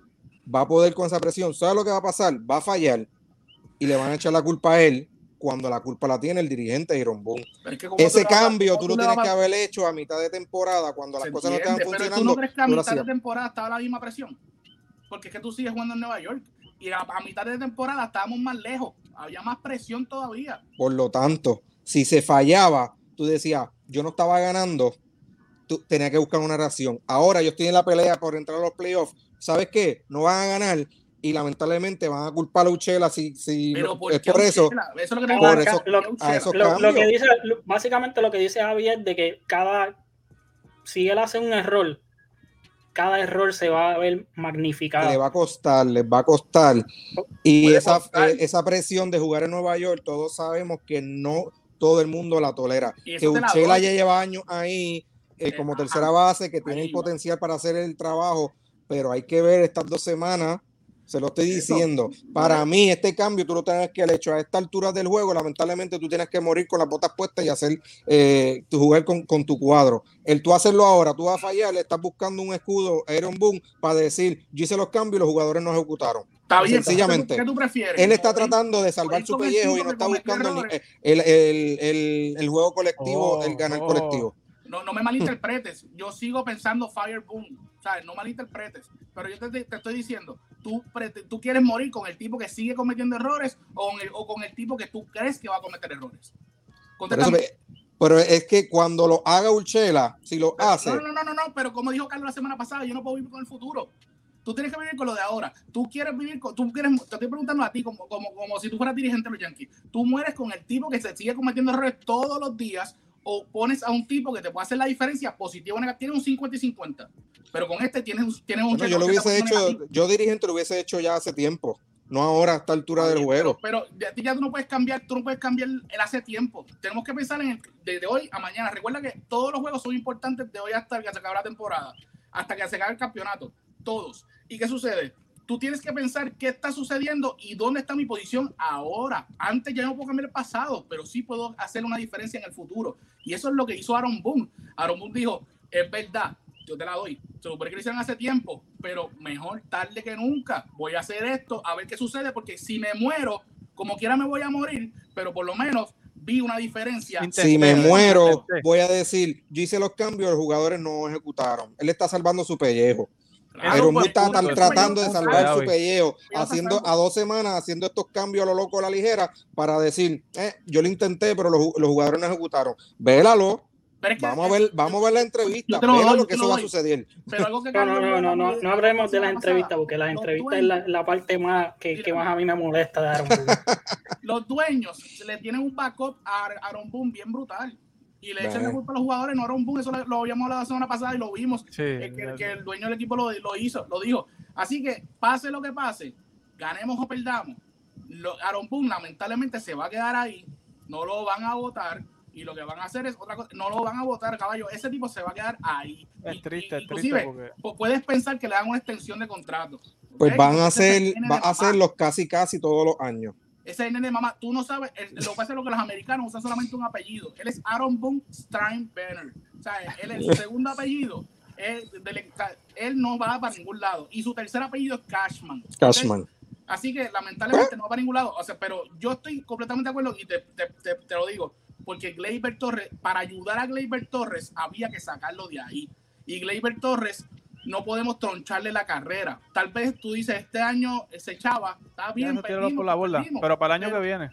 va a poder con esa presión. ¿Sabes lo que va a pasar? Va a fallar y le van a echar la culpa a él cuando la culpa la tiene el dirigente Iron Boone. Ese cambio tú lo tienes que haber hecho a mitad de temporada cuando las cosas no estaban funcionando. ¿Tú no crees que a mitad de temporada estaba la misma presión? Porque es que tú sigues jugando en Nueva York y a mitad de temporada estábamos más lejos. Había más presión todavía. Por lo tanto, si se fallaba, tú decías, yo no estaba ganando, tú tenías que buscar una reacción. Ahora yo estoy en la pelea por entrar a los playoffs. ¿Sabes qué? No van a ganar y lamentablemente van a culpar a Uchela si, si es por eso. eso lo que, dice, básicamente lo que dice Javier de que cada si él hace un error, cada error se va a ver magnificado. Le va a costar, les va a costar. Y esa, eh, esa presión de jugar en Nueva York, todos sabemos que no todo el mundo la tolera. Que Uchela ya lleva años ahí eh, como tercera base, que tiene el potencial para hacer el trabajo, pero hay que ver estas dos semanas. Se lo estoy diciendo. Para mí, este cambio tú lo tienes que haber hecho a esta altura del juego. Lamentablemente, tú tienes que morir con las botas puestas y hacer eh, tu jugar con, tu cuadro. El tú hacerlo ahora, tú vas a fallar, le estás buscando un escudo a Aaron Boone para decir: Yo hice los cambios y los jugadores no ejecutaron. Está bien, Sencillamente. ¿Qué tú, prefieres? Él está tratando de salvar su pellejo y no está buscando el, el, el, juego colectivo, el ganar oh. colectivo. No, no me malinterpretes. Yo sigo pensando Fire Boom. ¿Sabes? No malinterpretes. Pero yo te, estoy diciendo, tú, tú quieres morir con el tipo que sigue cometiendo errores o, con el, o con el tipo que tú crees que va a cometer errores. Pero, es que cuando lo haga Urchela, si lo hace. No, no, no, no, no, pero como dijo Carlos la semana pasada, yo no puedo vivir con el futuro. Tú tienes que vivir con lo de ahora. Tú quieres vivir con. Tú quieres, te estoy preguntando a ti, como, como, como si tú fueras dirigente de los Yankees. Tú mueres con el tipo que se sigue cometiendo errores todos los días o pones a un tipo que te puede hacer la diferencia positiva o negativa, tiene un 50 y 50. Pero con este tienes, un yo lo hubiese hecho, yo dirigente lo hubiese hecho ya hace tiempo, no ahora a esta altura del juego. Pero, pero ya tú no puedes cambiar, tú no puedes cambiar el hace tiempo. Tenemos que pensar en el, desde hoy a mañana. Recuerda que todos los juegos son importantes de hoy hasta que se acabe la temporada, hasta que se acabe el campeonato. Todos. ¿Y qué sucede? Tú tienes que pensar qué está sucediendo y dónde está mi posición ahora. Antes ya no puedo cambiar el pasado, pero sí puedo hacer una diferencia en el futuro. Y eso es lo que hizo Aaron Boone. Aaron Boone dijo, es verdad, yo te la doy. Se supone que lo hicieron hace tiempo, pero mejor tarde que nunca. Voy a hacer esto, a ver qué sucede, porque si me muero, como quiera me voy a morir, pero por lo menos vi una diferencia. Si me muero, voy a decir, yo hice los cambios, los jugadores no ejecutaron. Él está salvando su pellejo. Pero Mu está tratando de salvar su pellejo, haciendo a dos semanas, haciendo estos cambios a lo loco a la ligera para decir, eh, yo lo intenté, pero los, los jugadores no ejecutaron. Vélalo, vamos, a ver, vamos a ver la entrevista, pero lo que eso va a suceder. no, no, no, no, no, hablemos de las entrevistas, porque las entrevistas es la, la, parte más que, que, más a mí me molesta de Aaron Los dueños le tienen un backup a Aaron Boone bien brutal. Y le echan la culpa a los jugadores, no Aaron Boone, eso lo, habíamos hablado la semana pasada y lo vimos. que, que, el dueño del equipo lo, lo, hizo, lo dijo. Así que pase lo que pase, ganemos o perdamos. Lo, Aaron Boone lamentablemente se va a quedar ahí, no lo van a votar y lo que van a hacer es otra cosa, no lo van a votar, caballo, ese tipo se va a quedar ahí. Es triste, es triste porque... puedes pensar que le dan una extensión de contrato. Pues van a hacer, va a hacerlos casi casi todos los años. Ese nene mamá, tú no sabes, lo que pasa es lo que los americanos usan solamente un apellido. Él es Aaron Boone Steinbrenner. O sea, él es el segundo apellido. Él, él, no va para ningún lado. Y su tercer apellido es Cashman. Cashman. Así que lamentablemente no va para ningún lado. O sea, pero yo estoy completamente de acuerdo y te, te, te lo digo porque Gleyber Torres, para ayudar a Gleyber Torres, había que sacarlo de ahí. Y Gleyber Torres, no podemos troncharle la carrera. Tal vez tú dices, este año ese chava está bien, por la bola, pero para el año que viene.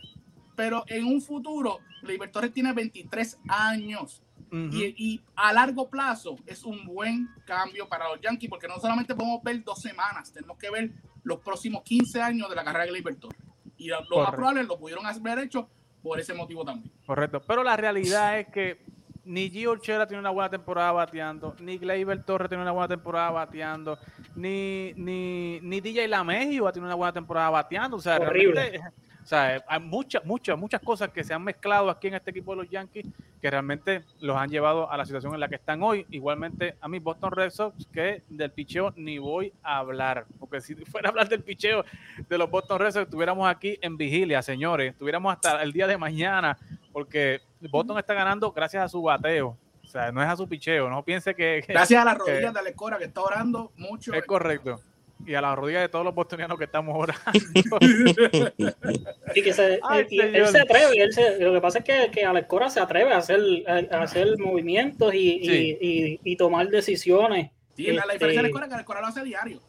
Pero en un futuro, Gleyber Torres tiene 23 años. y, a largo plazo es un buen cambio para los Yankees, porque no solamente podemos ver dos semanas, tenemos que ver los próximos 15 años de la carrera de Gleyber Torres. Y los más lo pudieron haber hecho por ese motivo también. Correcto, pero la realidad es que ni Gio Chera tiene una buena temporada bateando, ni Gleyber Torres tiene una buena temporada bateando, ni, ni, ni DJ Lamegio tiene una buena temporada bateando. O sea, Horrible. O sea, hay muchas, muchas, muchas cosas que se han mezclado aquí en este equipo de los Yankees que realmente los han llevado a la situación en la que están hoy. Igualmente a mí Boston Red Sox, que del picheo ni voy a hablar, porque si fuera a hablar del picheo de los Boston Red Sox, estuviéramos aquí en vigilia, señores, estuviéramos hasta el día de mañana, porque Boston está ganando gracias a su bateo. O sea, no es a su picheo, no piense que... gracias a las rodillas de Alecora, que está orando mucho. Es correcto y a la rodilla de todos los bostonianos que estamos ahora. y que se, él, se atreve, él se, lo que pasa es que, que Alex Cora se atreve a hacer, a, hacer movimientos y, y, y, y, tomar decisiones. Sí, la, diferencia de Alex Cora es que Alex Cora lo hace diario.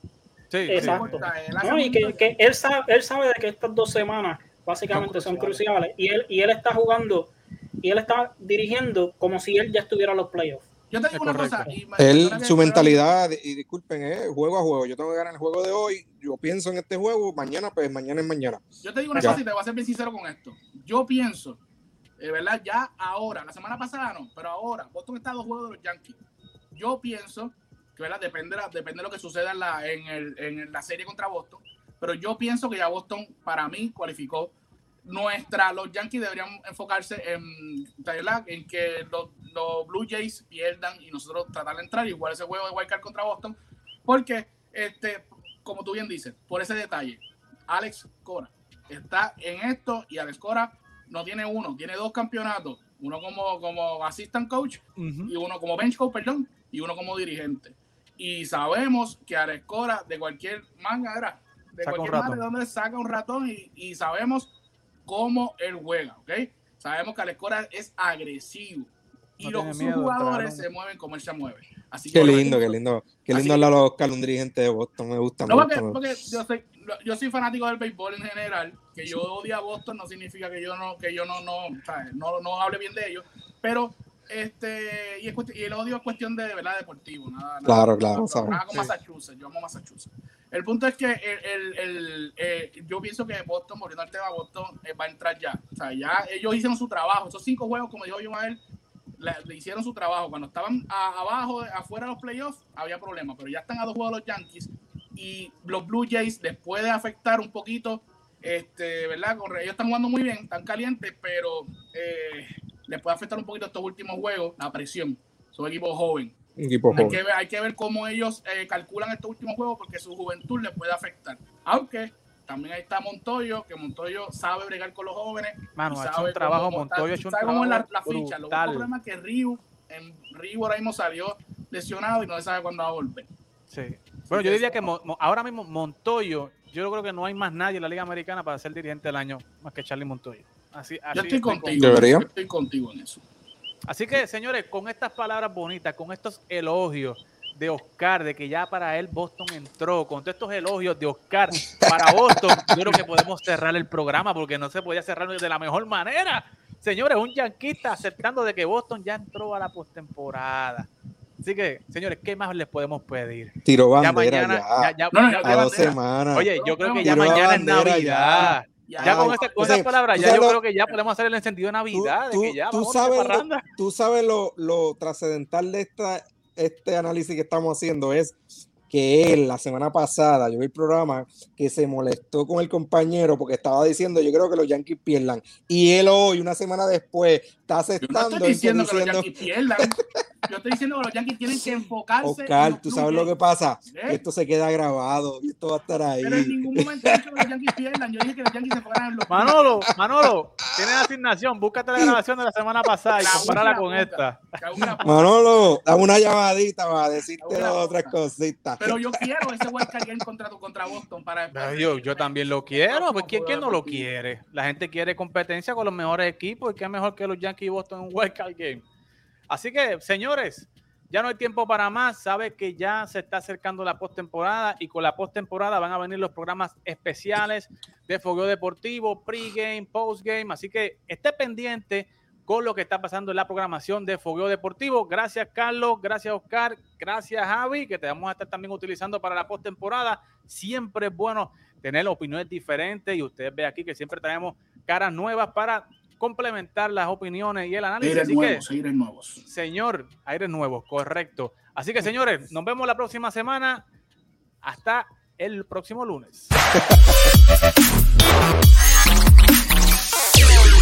Sí, exacto. no, y que, que, él, sabe, él sabe de que estas dos semanas básicamente son cruciales y él, y él está jugando y él está dirigiendo como si él ya estuviera en los playoffs. Yo te digo una cosa. Él, su mentalidad, y disculpen, es juego a juego. Yo tengo que ganar el juego de hoy. Yo pienso en este juego. Mañana, pues mañana es mañana. Yo te digo una cosa y te voy a ser bien sincero con esto. Yo pienso, de verdad, ya ahora, la semana pasada no, pero ahora, Boston está a dos juegos de los Yankees. Yo pienso que, ¿verdad? Depende, depende de lo que suceda en la, en, el, en la serie contra Boston. Pero yo pienso que ya Boston, para mí, cualificó. Nuestra, los Yankees deberían enfocarse en, en que los, Blue Jays pierdan y nosotros tratar de entrar. Igual ese juego de Wildcard contra Boston, porque, este, como tú bien dices, por ese detalle, Alex Cora está en esto y Alex Cora no tiene uno, tiene dos campeonatos, uno como, como assistant coach y uno como bench coach, perdón, y uno como dirigente. Y sabemos que Alex Cora de cualquier manga era, de cualquier manga de donde saca un ratón y, y sabemos cómo él juega, ¿ok? Sabemos que Alex Cora es agresivo y los jugadores se mueven como él se mueve. Así qué lindo, qué lindo, qué lindo hablar a Oscar, un dirigente de Boston, me gusta no, mucho. Porque, yo, soy, yo soy fanático del béisbol en general, que yo odio a Boston no significa que yo no, que yo no, no, no, no hable bien de ellos, pero este y, y, el odio es cuestión de, verdad deportivo, nada, claro, claro, con Massachusetts, yo amo Massachusetts. El punto es que el, el, eh, yo pienso que Boston, volviendo al tema, Boston eh, va a entrar ya. O sea, ya ellos hicieron su trabajo. Esos cinco juegos, como dijo Jomael, le, le hicieron su trabajo. Cuando estaban abajo, afuera de los playoffs, había problemas, pero ya están a dos juegos los Yankees. Y los Blue Jays les puede afectar un poquito, este, ¿verdad? Ellos están jugando muy bien, están calientes, pero eh, les puede afectar un poquito estos últimos juegos, la presión. Son equipos jóvenes hay, que ver, hay que ver cómo ellos eh, calculan estos últimos juegos porque su juventud les puede afectar. Aunque también ahí está Montoyo, que Montoyo sabe bregar con los jóvenes. Mano, ha hecho un trabajo, Montoyo ha hecho un sabe cómo es la, la ficha. Lo único problema es que Ryu, en Ryu ahora mismo salió lesionado y no se sabe cuándo va a volver. Sí. Bueno, yo diría que ahora mismo Montoyo, yo creo que no hay más nadie en la Liga Americana para ser dirigente del año más que Charlie Montoyo. Así, así yo estoy contigo. Yo estoy contigo en eso. Así que, señores, con estas palabras bonitas, con estos elogios de Oscar, de que ya para él Boston entró, con todos estos elogios de Oscar para Boston, yo creo que podemos cerrar el programa porque no se podía cerrar de la mejor manera. Señores, un yanquista aceptando de que Boston ya entró a la postemporada. Así que, señores, ¿qué más les podemos pedir? Tiro bandera ya. mañana, ya, a dos semanas. Oye, yo creo que ya mañana es Navidad. Ya, con, esta, esas palabras, ya yo creo que ya podemos hacer el encendido de Navidad. Tú, de que ya tú sabes, lo, tú sabes lo, lo trascendental de esta, este análisis que estamos haciendo es que él la semana pasada, yo vi el programa, que se molestó con el compañero porque estaba diciendo, yo creo que los Yankees pierdan. Y él hoy, una semana después, está aceptando. Yo no estoy diciendo que los Yankees pierdan. Yo estoy diciendo que los Yankees tienen que enfocarse. Oscar, tú sabes lo que pasa. ¿Eh? Esto se queda grabado y esto va a estar ahí. Pero en ningún momento he dicho que los Yankees pierdan. Yo dije que los Yankees se enfocaran en los. Manolo, Manolo, tienes asignación. Búscate la grabación de la semana pasada y compárala con esta. Manolo, dame una llamadita para decirte otras cositas. Pero yo quiero ese Wildcard Game contra, contra Boston. para yo, yo también lo quiero. Pues, ¿quién, ¿quién no lo quiere? La gente quiere competencia con los mejores equipos y qué mejor que los Yankees y Boston en un Wildcard Game. Así que, señores, ya no hay tiempo para más. Sabe que ya se está acercando la postemporada y con la postemporada van a venir los programas especiales de fogueo deportivo, pregame, postgame. Así que esté pendiente con lo que está pasando en la programación de Fogueo Deportivo. Gracias, Carlos. Gracias, Oscar. Gracias, Javi, que te vamos a estar también utilizando para la postemporada. Siempre es bueno tener opiniones diferentes y ustedes ve aquí que siempre traemos caras nuevas para complementar las opiniones y el análisis. Aires nuevos, aires nuevos. Señor, aires nuevos, correcto. Así que, señores, nos vemos la próxima semana. Hasta el próximo lunes.